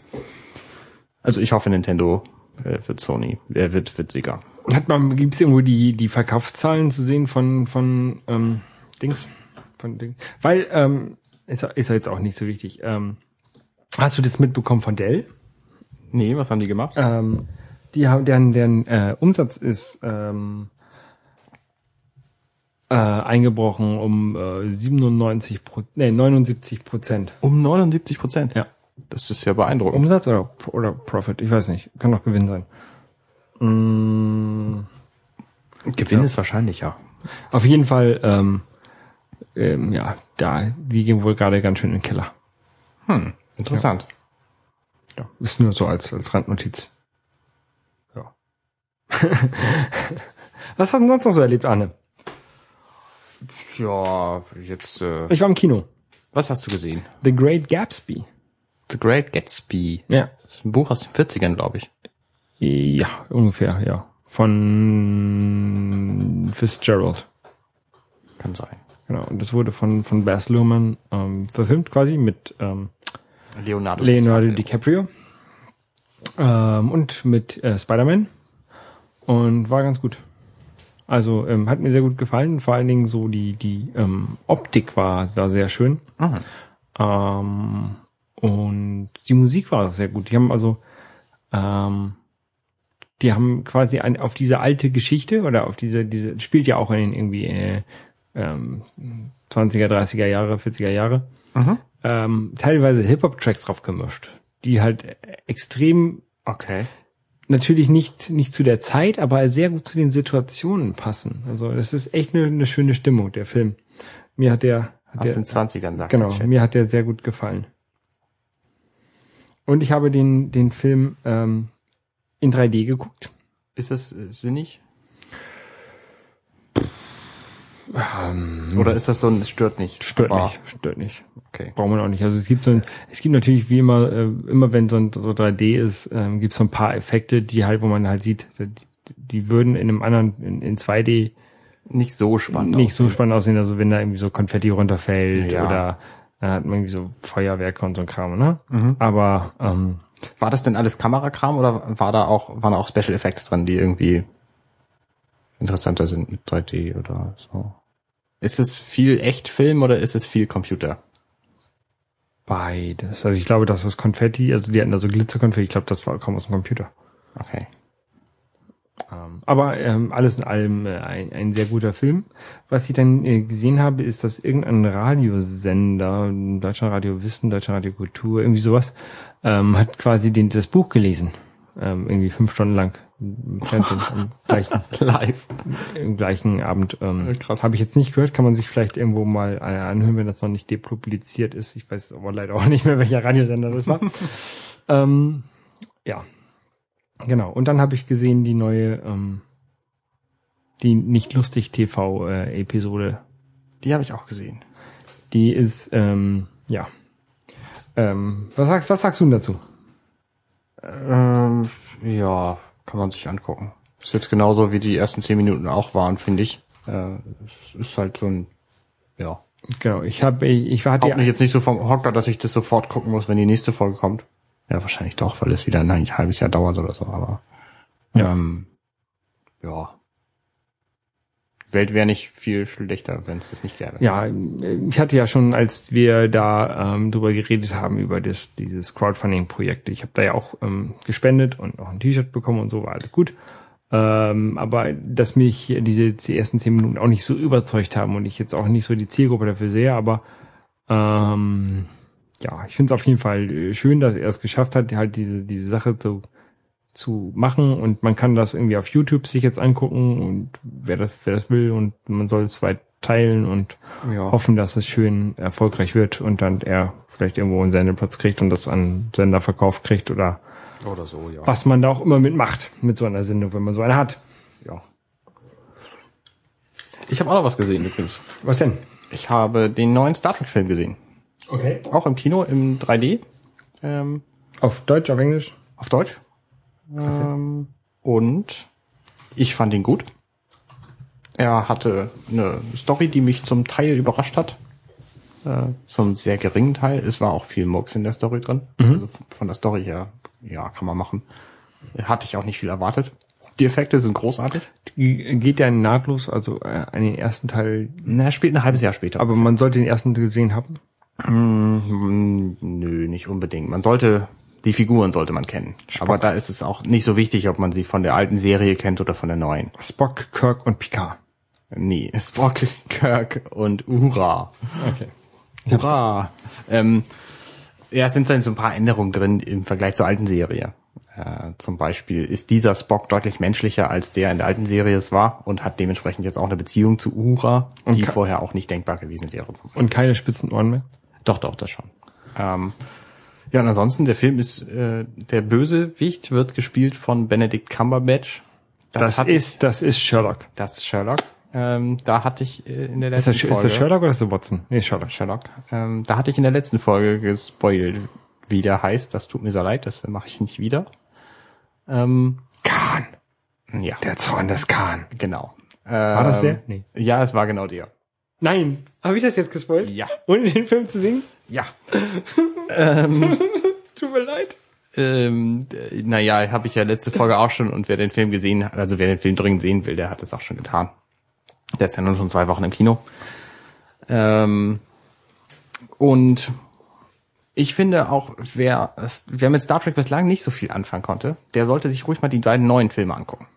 Also ich hoffe, Nintendo äh, wird Sony, er wird, wird Sega. Hat man, gibt es irgendwo die, die Verkaufszahlen zu sehen von, von ähm, Dings? Von Dings? Weil, ähm, ist, ja- ist ja jetzt auch nicht so wichtig. Ähm, hast du das mitbekommen von Dell? Nee, was haben die gemacht? Ähm, die haben, deren, deren äh, Umsatz ist ähm, äh, eingebrochen um äh, 97 Pro, nee, 79 Prozent. Um 79 Prozent. Ja. Das ist ja beeindruckend. Umsatz oder, oder Profit? Ich weiß nicht. Kann auch Gewinn sein. Mm, Gewinn ist wahrscheinlich, ja. auf jeden Fall, ähm, ähm, ja, da, die gehen wohl gerade ganz schön in den Keller. Hm, interessant. Ja, ist nur so als, als Randnotiz. Ja. Was hast du denn sonst noch so erlebt, Arne? Ja, jetzt, äh, Ich war im Kino. was hast du gesehen? The Great Gatsby. The Great Gatsby. Ja. Das ist ein Buch aus den 40ern, glaube ich. Ja, ungefähr, ja. Von Fitzgerald. Kann sein. Genau. Und das wurde von, von Baz Luhrmann ähm, verfilmt quasi mit ähm, Leonardo. Leonardo DiCaprio ähm, und mit äh, Spider-Man. Und war ganz gut. Also ähm, hat mir sehr gut gefallen. Vor allen Dingen so die, die ähm, Optik war, war sehr schön. Mhm. Ähm, und die Musik war auch sehr gut. Die haben also, ähm, die haben quasi ein, auf diese alte Geschichte oder auf diese, diese spielt ja auch in den irgendwie äh, ähm, 20er, 30er Jahre, 40er Jahre, Mhm. ähm, teilweise Hip-Hop-Tracks drauf gemischt, die halt extrem Okay. Natürlich nicht, nicht zu der Zeit, aber sehr gut zu den Situationen passen. Also das ist echt eine, eine schöne Stimmung, der Film. Mir hat der, hat Aus der den 20ern, sagt Genau, mir hat der sehr gut gefallen. Und ich habe den, den Film ähm, in 3D geguckt. Ist das äh, sinnig? Ähm, Oder ist das so ein, es stört nicht? stört Aber- nicht, stört nicht. Okay. Braucht man auch nicht. Also es gibt so ein, es gibt natürlich wie immer, äh, immer wenn so ein so 3D ist, ähm, gibt es so ein paar Effekte, die halt, wo man halt sieht, die, die würden in einem anderen, in, in 2D Nicht so spannend. nicht so aussehen. spannend aussehen, also wenn da irgendwie so Konfetti runterfällt Ja. oder äh, hat man irgendwie so Feuerwerke und so ein Kram, ne? Mhm. Aber ähm, War das denn alles Kamerakram oder war da auch, waren da auch Special Effects drin, die irgendwie interessanter sind mit 3D oder so? Ist es viel Echtfilm oder ist es viel Computer? Beides. Also ich glaube, dass das Konfetti, also die hatten da so Glitzerkonfetti, ich glaube, das war kaum aus dem Computer. Okay. Ähm, aber ähm, alles in allem äh, ein, ein sehr guter Film. Was ich dann äh, gesehen habe, ist, dass irgendein Radiosender, Deutschland Radio Wissen, Deutschland Radio Kultur, irgendwie sowas, ähm, hat quasi den, das Buch gelesen. Ähm, irgendwie fünf Stunden lang im Fernsehen am gleichen, Live. im gleichen Abend. Ähm, krass. Habe ich jetzt nicht gehört, kann man sich vielleicht irgendwo mal äh, anhören, wenn das noch nicht depubliziert ist. Ich weiß aber leider auch nicht mehr, welcher Radiosender das war. ähm, ja, genau. Und dann habe ich gesehen die neue, ähm, die nicht lustig TV äh, Episode. Die habe ich auch gesehen. Die ist, ähm, ja. Ähm, was, sagst, was sagst du denn dazu? Ähm, ja, kann man sich angucken. Ist jetzt genauso wie die ersten zehn Minuten auch waren, finde ich. Äh, es ist halt so ein, ja. Genau, ich habe, ich, ich war Haut mich jetzt nicht so vom Hocker, dass ich das sofort gucken muss, wenn die nächste Folge kommt. Ja, wahrscheinlich doch, weil es wieder ein halbes Jahr dauert oder so, aber Ja. ähm, ja. Welt wäre nicht viel schlechter, wenn es das nicht gäbe. Ja, ich hatte ja schon, als wir da ähm, drüber geredet haben, über das, dieses Crowdfunding-Projekt, ich habe da ja auch ähm, gespendet und auch ein T-Shirt bekommen und so war alles gut. Ähm, aber dass mich diese die ersten zehn Minuten auch nicht so überzeugt haben und ich jetzt auch nicht so die Zielgruppe dafür sehe, aber ähm, ja, ich finde es auf jeden Fall äh, schön, dass er es geschafft hat, halt diese, diese Sache zu, zu machen und man kann das irgendwie auf YouTube sich jetzt angucken und wer das, wer das will und man soll es weit teilen und ja. hoffen, dass es schön erfolgreich wird und dann er vielleicht irgendwo einen Sendeplatz kriegt und das an Sender verkauft kriegt oder Oder so, ja. was man da auch immer mitmacht mit so einer Sendung, wenn man so eine hat. Ja. Ich habe auch noch was gesehen übrigens. Was denn? Ich habe den neuen Star Trek Film gesehen. Okay. Auch im Kino, im 3D. Ähm, Auf Deutsch, auf Englisch? auf Deutsch. Ähm, und ich fand ihn gut. Er hatte eine Story, die mich zum Teil überrascht hat. Äh, zum sehr geringen Teil. Es war auch viel Murks in der Story drin. Also von der Story her, ja, kann man machen. Hatte ich auch nicht viel erwartet. Die Effekte sind großartig. Geht der nahtlos, also äh, an den ersten Teil, Na, er spielt ein halbes Jahr später. aber man sollte den ersten gesehen haben. Mm, nö, nicht unbedingt. Man sollte, die Figuren sollte man kennen. Aber da ist es auch nicht so wichtig, ob man sie von der alten Serie kennt oder von der neuen. Spock, Kirk und Picard. Nee, Spock, Kirk und Uhura. Okay. Hurra! Ähm, ja, es sind dann so ein paar Änderungen drin im Vergleich zur alten Serie. Äh, zum Beispiel ist dieser Spock deutlich menschlicher, als der in der alten Serie es war und hat dementsprechend jetzt auch eine Beziehung zu Uhura, die vorher auch nicht denkbar gewesen wäre. Und keine spitzen Ohren mehr. Doch, doch, das schon. Ähm, ja, und ansonsten, der Film ist, äh, der Bösewicht wird gespielt von Benedict Cumberbatch. Das, hat ist, das ist Sherlock. das ist Sherlock. Ähm, da hatte ich äh, in der Ist letzten das, ist Folge... das Sherlock oder ist das Watson? Nee, Sherlock. Sherlock. Ähm, da hatte ich in der letzten Folge gespoilt, wie der heißt. Das tut mir sehr leid, das mache ich nicht wieder. Ähm, Khan. ja, Der Zorn des Khan. genau. War das Ähm, der? Nee. Ja, es war genau der. Nein. Habe ich das jetzt gespoilt? Ja. Ohne den Film zu sehen? Ja. Tut mir leid. Ähm, äh, naja, habe ich ja letzte Folge auch schon und wer den Film gesehen hat, also wer den Film dringend sehen will, der hat es auch schon getan. Der ist ja nun schon zwei Wochen im Kino. Ähm, und ich finde auch, wer, wer mit Star Trek bislang nicht so viel anfangen konnte, der sollte sich ruhig mal die beiden neuen Filme angucken.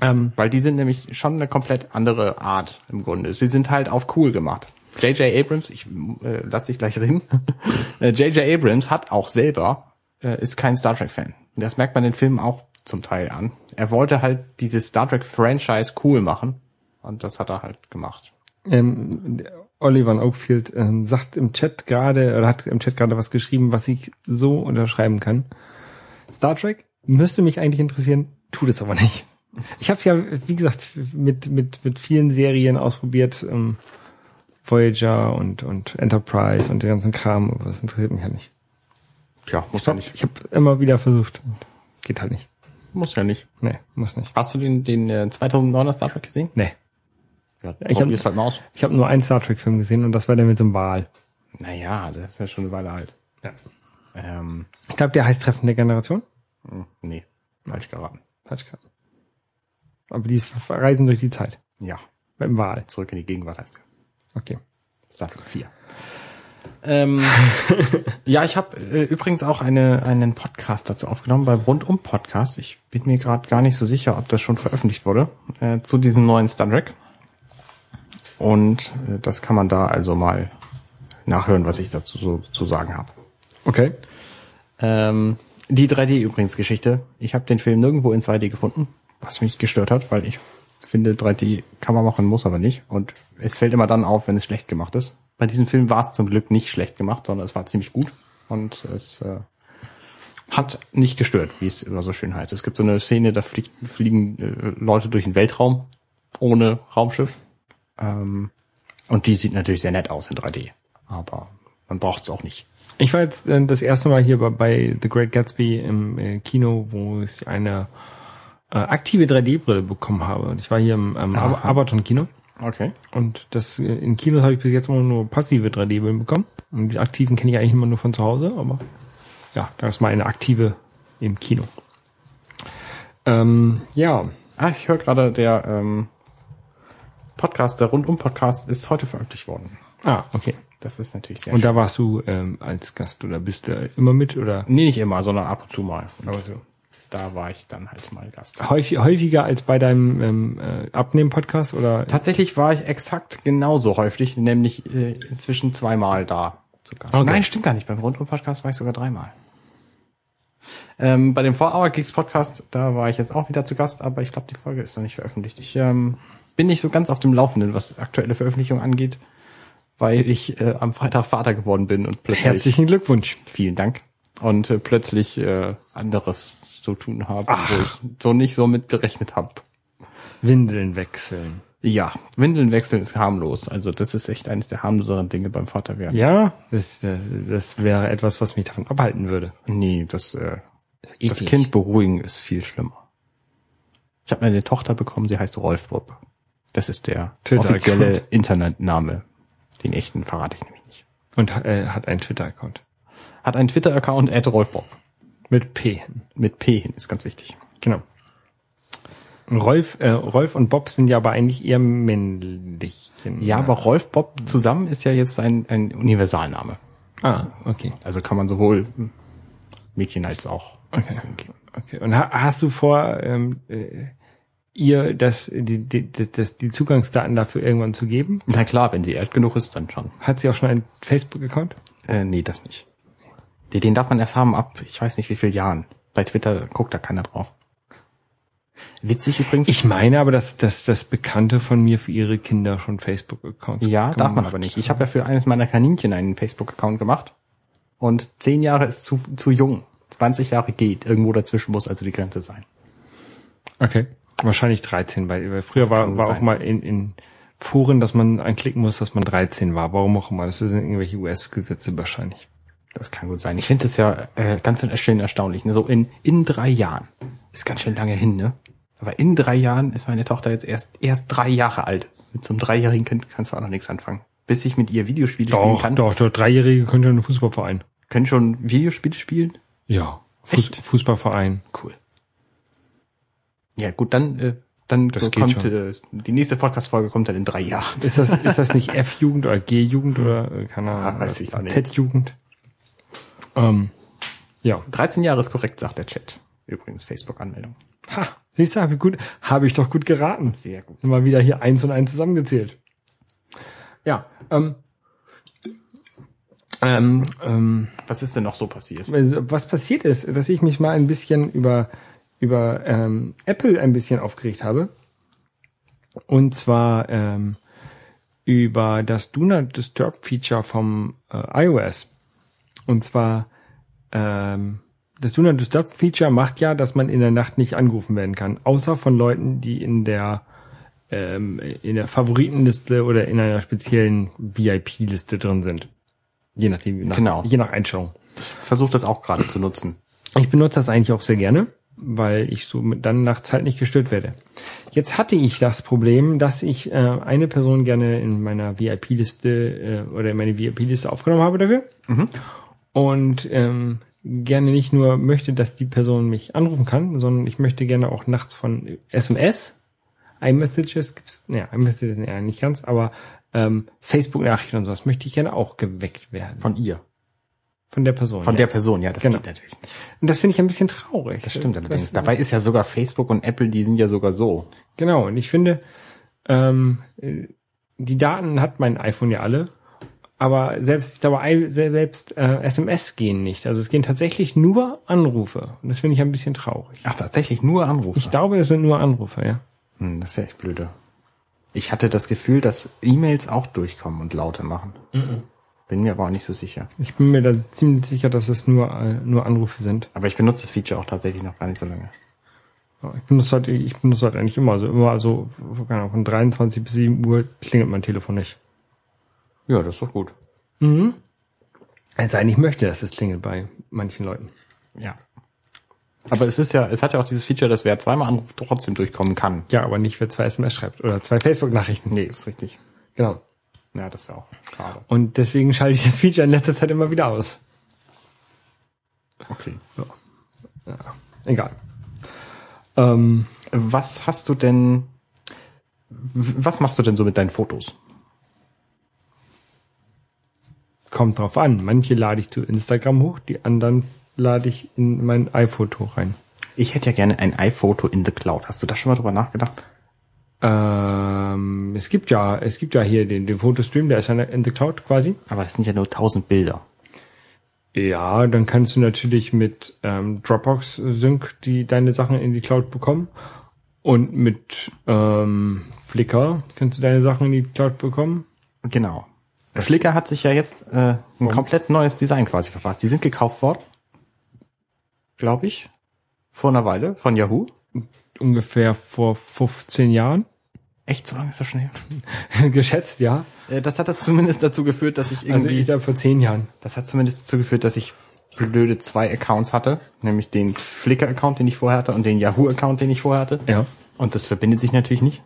Ähm, Weil die sind nämlich schon eine komplett andere Art im Grunde. Sie sind halt auf cool gemacht. J.J. Abrams, ich äh, lass dich gleich reden. Äh, J.J. Abrams hat auch selber, äh, ist kein Star Trek-Fan. Das merkt man den Filmen auch zum Teil an. Er wollte halt dieses Star Trek-Franchise cool machen. Und das hat er halt gemacht. ähm, Oliver Oakfield ähm, sagt im Chat gerade, oder hat im Chat gerade was geschrieben, was ich so unterschreiben kann. Star Trek müsste mich eigentlich interessieren, tut es aber nicht. Ich habe ja, wie gesagt, mit, mit, mit vielen Serien ausprobiert, ähm, Voyager und, und Enterprise und den ganzen Kram, aber das interessiert mich ja nicht. Tja, muss ja nicht. Ich habe immer wieder versucht. Geht halt nicht. Muss ja nicht. Nee, muss nicht. Hast du den, den äh, 2009er Star Trek gesehen? Nee. Ja, ich hab- probier's halt mal aus. Ich habe nur einen Star Trek-Film gesehen und das war der mit so einem Wal. Naja, das ist ja schon eine Weile alt. Ja. Ähm, Ich glaube, der heißt Treffen der Generation. hm, nee, falsch geraten. Falsch gehabt. Aber die ist Reisen durch die Zeit. Ja, Beim Wal. zurück in die Gegenwart heißt er. Okay. Star Trek 4. Ähm, ja, ich habe äh, übrigens auch eine, einen Podcast dazu aufgenommen beim Rundum Podcast. Ich bin mir gerade gar nicht so sicher, ob das schon veröffentlicht wurde, äh, zu diesem neuen Star Trek. Und äh, das kann man da also mal nachhören, was ich dazu so zu sagen habe. Okay. Ähm, die 3D übrigens Geschichte. Ich habe den Film nirgendwo in 2D gefunden, was mich gestört hat, weil ich finde 3D kann man machen, muss aber nicht. Und es fällt immer dann auf, wenn es schlecht gemacht ist. Bei diesem Film war es zum Glück nicht schlecht gemacht, sondern es war ziemlich gut und es äh, hat nicht gestört, wie es immer so schön heißt. Es gibt so eine Szene, da fliegt, fliegen äh, Leute durch den Weltraum ohne Raumschiff. Ähm, und die sieht natürlich sehr nett aus in 3D. Aber man braucht es auch nicht. Ich war jetzt äh, das erste Mal hier bei, bei The Great Gatsby im äh, Kino, wo ich eine äh, aktive 3D-Brille bekommen habe. Und ich war hier im ähm, Aha. Ab- Abaton-Kino. Okay. Und das äh, in Kinos habe ich bis jetzt immer nur passive 3D-Brillen bekommen. Und die aktiven kenne ich eigentlich immer nur von zu Hause, aber ja, da ist mal eine aktive im Kino. Ähm, ja, Ah, ich höre gerade, der ähm, Podcast, der Rundum-Podcast ist heute veröffentlicht worden. ah, okay. Das ist natürlich sehr Und schön. da warst du ähm, als Gast oder bist du immer mit oder Nee, nicht immer, sondern ab und zu mal. aber so. Da war ich dann halt mal Gast. Häufig, häufiger als bei deinem ähm, äh, Abnehmen-Podcast oder Tatsächlich war ich exakt genauso häufig, nämlich äh, inzwischen zweimal da zu Gast. Okay. Nein, stimmt gar nicht. Beim Rundum-Podcast war ich sogar dreimal. Ähm, bei dem 4 Hour Geeks Podcast, da war ich jetzt auch wieder zu Gast, aber ich glaube, die Folge ist noch nicht veröffentlicht. Ich ähm, bin nicht so ganz auf dem Laufenden, was aktuelle Veröffentlichung angeht, weil ich äh, am Freitag Vater geworden bin und plötzlich herzlichen Glückwunsch. vielen Dank und äh, plötzlich äh, anderes zu tun habe, Ach. wo ich so nicht so mit gerechnet habe. Windeln wechseln. Ja, Windeln wechseln ist harmlos. Also das ist echt eines der harmloseren Dinge beim Vaterwerden. Ja, das, das, das wäre etwas, was mich davon abhalten würde. Nee, das, äh, das. Kind beruhigen ist viel schlimmer. Ich habe eine Tochter bekommen, sie heißt Rolf Bob. Das ist der Twitter-Account. offizielle Internetname. Den echten verrate ich nämlich nicht. Und äh, hat einen Twitter-Account. Hat einen Twitter-Account, at Rolf Bob. Mit P hin. Mit P hin, ist ganz wichtig. Genau. Rolf, äh, Rolf und Bob sind ja aber eigentlich eher männlich. Ja, aber Rolf Bob zusammen ist ja jetzt ein, ein Universalname. Ah, okay. Also kann man sowohl Mädchen als auch. Okay. Okay. Und ha hast du vor, ähm, äh, ihr das, die, die, das, die Zugangsdaten dafür irgendwann zu geben? Na klar, wenn sie alt genug ist, dann schon. Hat sie auch schon einen Facebook-Account? Äh, nee, das nicht. Den, den darf man erst haben ab, ich weiß nicht wie viel Jahren. Bei Twitter guckt da keiner drauf. Witzig übrigens. Ich meine aber, dass, dass das Bekannte von mir für ihre Kinder schon Facebook-Accounts Ja, darf man aber nicht. Ich habe ja für eines meiner Kaninchen einen Facebook-Account gemacht. Und zehn Jahre ist zu, zu jung. 20 Jahre geht. Irgendwo dazwischen muss also die Grenze sein. Okay. Wahrscheinlich 13, weil, weil früher Das war, war sein. auch mal in, in Foren, dass man anklicken muss, dass man 13 war. Warum auch immer. Das sind irgendwelche US-Gesetze wahrscheinlich. Das kann gut sein. Ich finde das ja äh, ganz schön erstaunlich. Ne? So in, in drei Jahren. Ist ganz schön lange hin, ne? Aber in drei Jahren ist meine Tochter jetzt erst, erst drei Jahre alt. Mit so einem dreijährigen Kind kannst du auch noch nichts anfangen. Bis ich mit ihr Videospiele spielen Doch, kann. doch, doch. Dreijährige können schon einen Fußballverein. Können schon Videospiele spielen? Ja. Fuß? Fußballverein. Cool. Ja, gut, dann, äh, dann Das kommt, äh, die nächste Podcast-Folge kommt dann in drei Jahren. Ist das, ist das nicht F-Jugend oder G-Jugend oder, äh, keine Ah, Ahnung, nicht. Z-Jugend? Ähm, ja. 13 Jahre ist korrekt, sagt der Chat. Übrigens Facebook-Anmeldung. Ha, siehst du, habe ich gut, habe ich doch gut geraten. Sehr gut. Mal wieder hier eins und eins zusammengezählt. Ja, ähm, ähm, ähm, Was ist denn noch so passiert? was passiert ist, dass ich mich mal ein bisschen über, über ähm, Apple ein bisschen aufgeregt habe. Und zwar ähm, über das Do Not Disturb Feature vom äh, iOS. Und zwar ähm, das Do Not Disturb Feature macht ja, dass man in der Nacht nicht angerufen werden kann, außer von Leuten, die in der ähm, in der Favoritenliste oder in einer speziellen VIP-Liste drin sind. Je nachdem, nach, Genau. je nach Einstellung. Versuch das auch gerade zu nutzen. Ich benutze das eigentlich auch sehr gerne, weil ich so dann nachts halt nicht gestört werde. Jetzt hatte ich das Problem, dass ich äh, eine Person gerne in meiner VIP-Liste äh, oder in meine VIP-Liste aufgenommen habe dafür. Und ähm, gerne nicht nur möchte, dass die Person mich anrufen kann, sondern ich möchte gerne auch nachts von SMS, iMessages gibt's, ja, iMessages ja nicht ganz, aber ähm, Facebook-Nachrichten und sowas möchte ich gerne auch geweckt werden. Von ihr. Von der Person. Von ja. der Person, ja, das Genau. geht natürlich nicht. Und das finde ich ein bisschen traurig. Das stimmt allerdings. Das- Dabei ist ja sogar Facebook und Apple, die sind ja sogar so. Genau, und ich finde, ähm, äh, die Daten hat mein iPhone ja alle, aber selbst dabei selbst äh, SMS gehen nicht. Also es gehen tatsächlich nur Anrufe. Und das finde ich ein bisschen traurig. Ach, tatsächlich nur Anrufe. Ich glaube, es sind nur Anrufe, ja. Hm, das ist ja echt blöde. Ich hatte das Gefühl, dass E-Mails auch durchkommen und Laute machen. Bin mir aber auch nicht so sicher. Ich bin mir da ziemlich sicher, dass es nur äh, nur Anrufe sind. Aber ich benutze das Feature auch tatsächlich noch gar nicht so lange. Ich benutze halt, ich benutze halt eigentlich immer, also immer, also von 23 bis 7 Uhr klingelt mein Telefon nicht. Ja, das ist doch gut. Also eigentlich möchte, dass es klingelt bei manchen Leuten. Ja. Aber es ist ja, es hat ja auch dieses Feature, dass wer zweimal anruft, trotzdem durchkommen kann. Ja, aber nicht, wer zwei SMS schreibt oder zwei Facebook-Nachrichten. Nee, ist richtig. Genau. Ja, das ist ja auch schade. Und deswegen schalte ich das Feature in letzter Zeit immer wieder aus. Okay. Egal. Ähm, Was hast du denn, was machst du denn so mit deinen Fotos? Kommt drauf an. Manche lade ich zu Instagram hoch, die anderen lade ich in mein iPhoto rein. Ich hätte ja gerne ein iPhoto in the Cloud. Hast du da schon mal drüber nachgedacht? Ähm, es gibt ja, es gibt ja hier den, den Fotostream, der ist ja in the Cloud quasi. Aber das sind ja nur 1000 Bilder. Ja, dann kannst du natürlich mit ähm, Dropbox Sync die deine Sachen in die Cloud bekommen und mit ähm, Flickr kannst du deine Sachen in die Cloud bekommen. Genau. Flickr hat sich ja jetzt äh, ein komplett neues Design quasi verfasst. Die sind gekauft worden, glaube ich, vor einer Weile von Yahoo. Ungefähr vor 15 Jahren. Echt, so lange ist das schon her? Geschätzt, ja. Äh, das hat zumindest dazu geführt, dass ich Also irgendwie, ich glaube vor 10 Jahren. das hat zumindest dazu geführt, dass ich blöde zwei Accounts hatte, nämlich den Flickr-Account, den ich vorher hatte, und den Yahoo-Account, den ich vorher hatte. Ja. Und das verbindet sich natürlich nicht.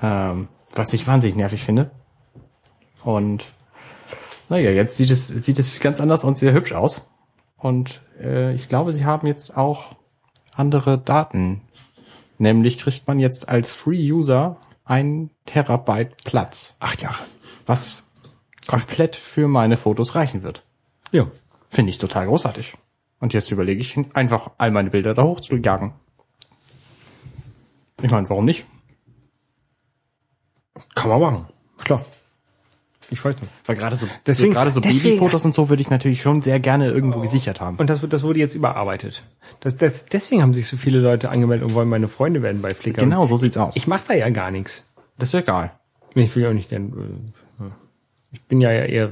Ähm, was ich wahnsinnig nervig finde. Und naja, jetzt sieht es, sieht es ganz anders und sehr hübsch aus. Und äh, ich glaube, sie haben jetzt auch andere Daten. Nämlich kriegt man jetzt als Free-User ein Terabyte Platz, Acht Jahre. was komplett für meine Fotos reichen wird. Ja. Finde ich total großartig. Und jetzt überlege ich, einfach all meine Bilder da hochzujagen. Ich meine, warum nicht? Kann man machen. Klar. Ich weiß nicht. Weil gerade so, Deswegen- gerade so deswegen- Babyfotos und so würde ich natürlich schon sehr gerne irgendwo gesichert haben. Und das, das wurde jetzt überarbeitet. Das, das, deswegen haben sich so viele Leute angemeldet und wollen meine Freunde werden bei Flickr. Genau, so sieht's aus. Ich mache da ja gar nichts. das ist ja egal. Ich will ja auch nicht, denn, äh, ich bin ja eher,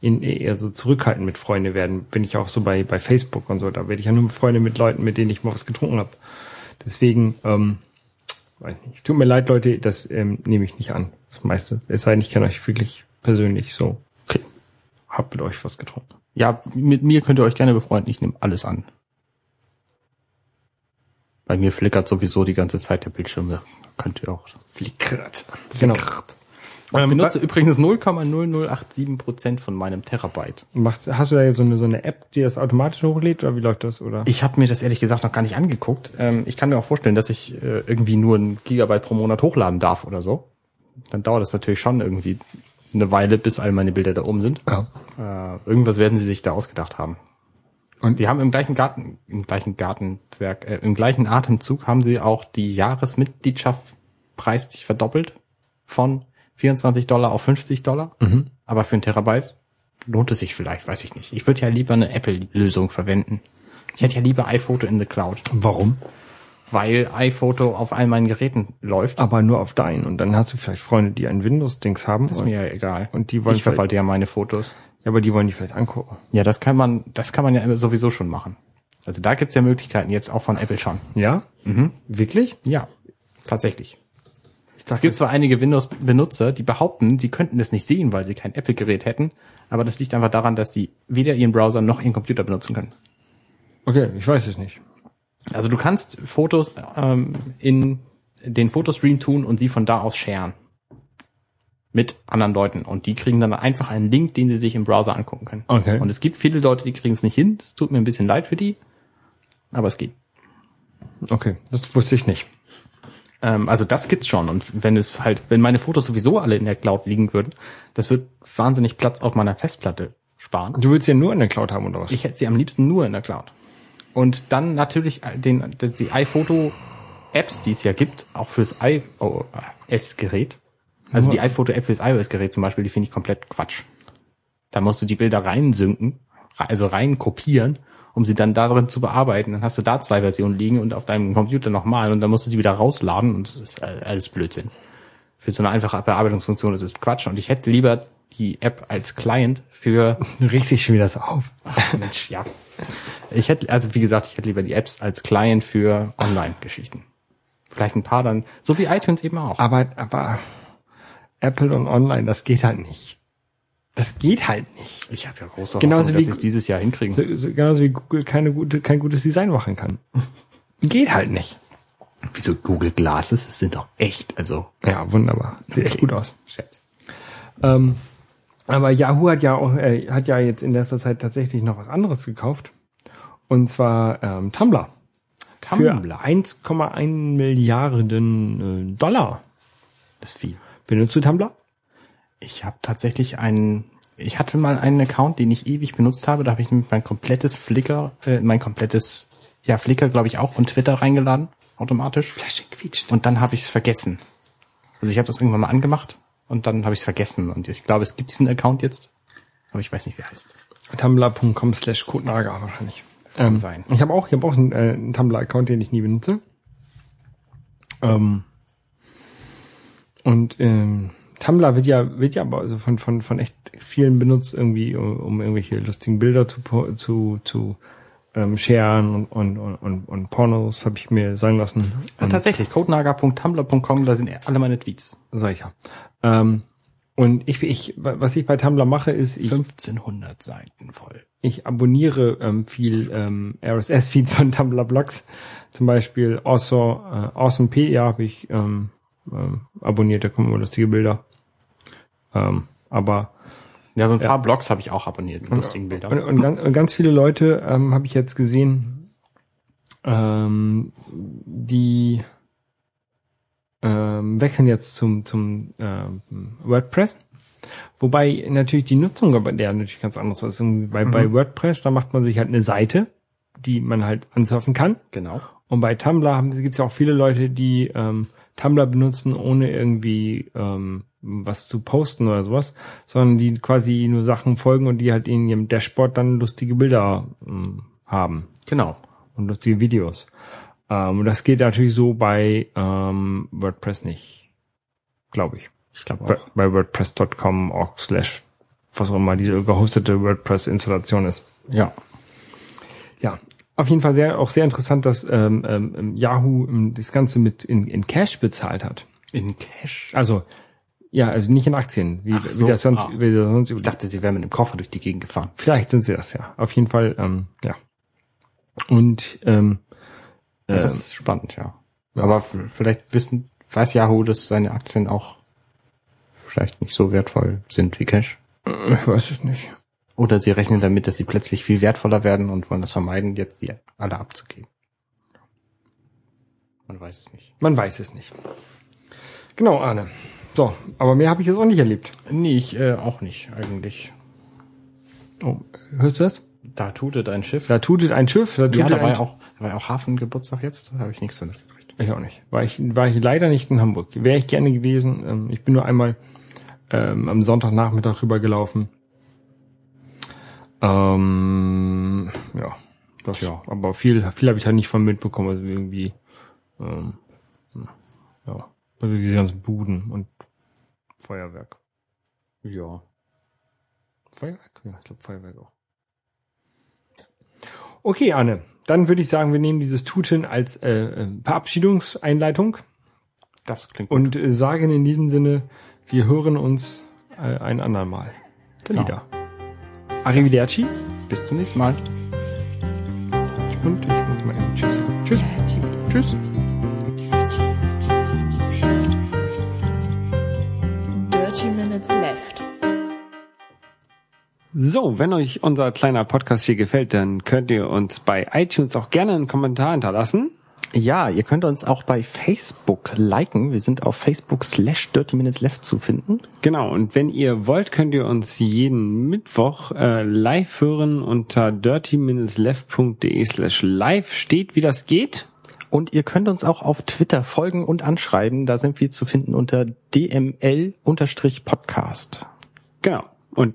in, eher so zurückhaltend mit Freunde werden. Bin ich auch so bei, bei Facebook und so. Da werde ich ja nur Freunde mit Leuten, mit denen ich mal was getrunken habe. Deswegen, ähm, weiß nicht. Tut mir leid, Leute, das ähm, nehme ich nicht an. Das meiste. Es sei denn, ich kenne euch wirklich persönlich so. Okay. Hab mit euch was getrunken. Ja, mit mir könnt ihr euch gerne befreunden. Ich nehme alles an. Bei mir flickert sowieso die ganze Zeit der Bildschirm. Da Könnt ihr auch. Flickert. Genau. Ich Ähm, benutze übrigens 0,0087 Prozent von meinem Terabyte. Machst, hast du da jetzt so eine, so eine App, die das automatisch hochlädt oder wie läuft das? Oder? Ich habe mir das ehrlich gesagt noch gar nicht angeguckt. Ähm, ich kann mir auch vorstellen, dass ich äh, irgendwie nur ein Gigabyte pro Monat hochladen darf oder so. Dann dauert das natürlich schon irgendwie eine Weile, bis all meine Bilder da oben sind. Ja. Äh, irgendwas werden sie sich da ausgedacht haben. Und die haben im gleichen Garten, im gleichen Gartenzwerg, äh, im gleichen Atemzug haben sie auch die Jahresmitgliedschaft preislich verdoppelt von 24 Dollar auf 50 Dollar. Aber für ein Terabyte lohnt es sich vielleicht, weiß ich nicht. Ich würde ja lieber eine Apple-Lösung verwenden. Ich hätte ja lieber iPhoto in the Cloud, Warum? Weil iPhoto auf all meinen Geräten läuft. Aber nur auf deinen. Und dann hast du vielleicht Freunde, die ein Windows-Dings haben. Ist und, mir ja egal. und die wollen ich verwalte ja meine Fotos. ja, aber die wollen die vielleicht angucken. Ja, das kann man, das kann man ja sowieso schon machen. Also da gibt's ja Möglichkeiten jetzt auch von Apple schon. Ja? Mhm. Wirklich? Ja, tatsächlich. Es gibt zwar einige Windows-Benutzer, die behaupten, sie könnten das nicht sehen, weil sie kein Apple-Gerät hätten, aber das liegt einfach daran, dass die weder ihren Browser noch ihren Computer benutzen können. Okay, ich weiß es nicht. Also du kannst Fotos ähm, in den Fotostream tun und sie von da aus sharen. Mit anderen Leuten. Und die kriegen dann einfach einen Link, den sie sich im Browser angucken können. Okay. Und es gibt viele Leute, die kriegen es nicht hin. Das tut mir ein bisschen leid für die. Aber es geht. Okay, das wusste ich nicht. Ähm, also das gibt's schon. Und wenn es halt, wenn meine Fotos sowieso alle in der Cloud liegen würden, das wird wahnsinnig Platz auf meiner Festplatte sparen. Du willst ja nur in der Cloud haben, oder was? Ich hätte sie am liebsten nur in der Cloud. Und dann natürlich den, die iPhoto-Apps, die es ja gibt, auch fürs iOS-Gerät. Also die iPhoto-App fürs iOS-Gerät zum Beispiel, die finde ich komplett Quatsch. Da musst du die Bilder reinsynken, also rein kopieren, um sie dann darin zu bearbeiten. Dann hast du da zwei Versionen liegen und auf deinem Computer nochmal und dann musst du sie wieder rausladen und das ist alles Blödsinn. Für so eine einfache Bearbeitungsfunktion ist es Quatsch und ich hätte lieber die App als Client für Du regst dich schon wieder so auf. Ach, Mensch, ja. Ich hätte, also wie gesagt, ich hätte lieber die Apps als Client für Online-Geschichten. Vielleicht ein paar dann, so wie iTunes eben auch. Aber, aber Apple und Online, das geht halt nicht. Das geht halt nicht. Ich habe ja große Genauso Hoffnung, wie- dass es dieses Jahr hinkriegen. So, so, genauso wie Google keine gute, kein gutes Design machen kann. Geht halt nicht. Wieso Google Glasses? Das sind doch echt, also. Ja, wunderbar. Sieht echt gut aus. Schätz. Ähm, aber Yahoo hat ja auch, äh, hat ja jetzt in letzter Zeit tatsächlich noch was anderes gekauft. Und zwar ähm, Tumblr. Für Tumblr. 1,1 Milliarden äh, Dollar. Das ist viel. Benutzt du Tumblr? Ich habe tatsächlich einen, ich hatte mal einen Account, den ich ewig benutzt habe. Da habe ich mein komplettes Flickr, äh, mein komplettes, ja Flickr glaube ich auch und Twitter reingeladen, automatisch. Und dann habe ich es vergessen. Also ich habe das irgendwann mal angemacht und dann habe ich es vergessen. Und ich glaube, es gibt diesen Account jetzt, aber ich weiß nicht, wie er heißt. Tumblr.com slash Codenaga wahrscheinlich. Ähm, sein. Ich habe auch, ich habe auch einen, äh, einen Tumblr-Account, den ich nie benutze. Ähm, und ähm, Tumblr wird ja, wird ja aber also von, von, von echt vielen benutzt, irgendwie, um, um irgendwelche lustigen Bilder zu, zu, zu ähm, sharen und, und, und, und, und Pornos, habe ich mir sagen lassen. Ja, tatsächlich, codenaga.tumblr.com, da sind alle meine Tweets. Sag ich ja. Ähm, und ich, ich, was ich bei Tumblr mache, ist, ich, 1500 Seiten voll. ich abonniere ähm, viel ähm, RSS-Feeds von Tumblr-Blogs. Zum Beispiel Awesome, äh, awesome P, ja, habe ich ähm, ähm, abonniert, da kommen immer lustige Bilder. Ähm, aber Ja, so ein paar Blogs habe ich auch abonniert mit lustigen Und, Bildern. und, ganz, und ganz viele Leute ähm, habe ich jetzt gesehen, ähm, die ähm, wechseln jetzt zum, zum ähm, WordPress. Wobei natürlich die Nutzung der natürlich ganz anders ist. Bei, bei WordPress, da macht man sich halt eine Seite, die man halt ansurfen kann. Genau. Und bei Tumblr haben gibt es ja auch viele Leute, die ähm, Tumblr benutzen, ohne irgendwie ähm, was zu posten oder sowas, sondern die quasi nur Sachen folgen und die halt in ihrem Dashboard dann lustige Bilder ähm, haben Genau. und lustige Videos. Ähm, das geht natürlich so bei ähm, WordPress nicht, glaube ich. Ich glaube auch. bei WordPress.com org slash was auch immer diese gehostete WordPress-Installation ist. Ja. Ja, auf jeden Fall sehr, auch sehr interessant, dass ähm, ähm, Yahoo ähm, das Ganze mit in, in Cash bezahlt hat. In Cash. Also ja, also nicht in Aktien, wie, so, wie das sonst, ah. wie das sonst Ich dachte, sie wären mit dem Koffer durch die Gegend gefahren. Vielleicht sind sie das ja. Auf jeden Fall, ähm, ja. Und ähm, Ja, äh, das ist spannend, ja. Aber f- vielleicht wissen, weiß Yahoo, dass seine Aktien auch vielleicht nicht so wertvoll sind wie Cash. ich weiß es nicht. Oder sie rechnen damit, dass sie plötzlich viel wertvoller werden und wollen das vermeiden, jetzt die alle abzugeben. Man weiß es nicht. Man weiß es nicht. Genau, Arne. So, aber mehr habe ich jetzt auch nicht erlebt. Nee, ich äh, auch nicht, eigentlich. Oh, hörst du das? Da tutet ein Schiff. Da tutet ein Schiff, da tutet ja, da war ja auch, da war ja auch Hafengeburtstag jetzt, da habe ich nichts von mitgekriegt. Ich auch nicht. War ich, war ich leider nicht in Hamburg. Wäre ich gerne gewesen. Ähm, ich bin nur einmal ähm, am Sonntagnachmittag rübergelaufen. Ähm, ja. Das, Tja. Aber viel, viel habe ich da nicht von mitbekommen. Also irgendwie, ähm, ja, also diese ganzen Buden und Feuerwerk. Ja. Feuerwerk? Ja, ich glaube Feuerwerk auch. Okay, Anne. Dann würde ich sagen, wir nehmen dieses Tuten als äh, äh, Verabschiedungseinleitung. Das klingt gut. Und äh, sagen in diesem Sinne, wir hören uns äh, ein andermal Genau. wieder. Arrivederci Bis zum nächsten Mal. und ich muss mal eben Tschüss. Tschüss. Tschüss. Dirty Minutes Left. So, wenn euch unser kleiner Podcast hier gefällt, dann könnt ihr uns bei iTunes auch gerne einen Kommentar hinterlassen. Ja, ihr könnt uns auch bei Facebook liken. Wir sind auf Facebook slash Dirty Minutes Left zu finden. Genau, und wenn ihr wollt, könnt ihr uns jeden Mittwoch äh, live hören unter dirtyminutesleft.de slash live steht, wie das geht. Und ihr könnt uns auch auf Twitter folgen und anschreiben. Da sind wir zu finden unter DML-Podcast. Genau. Und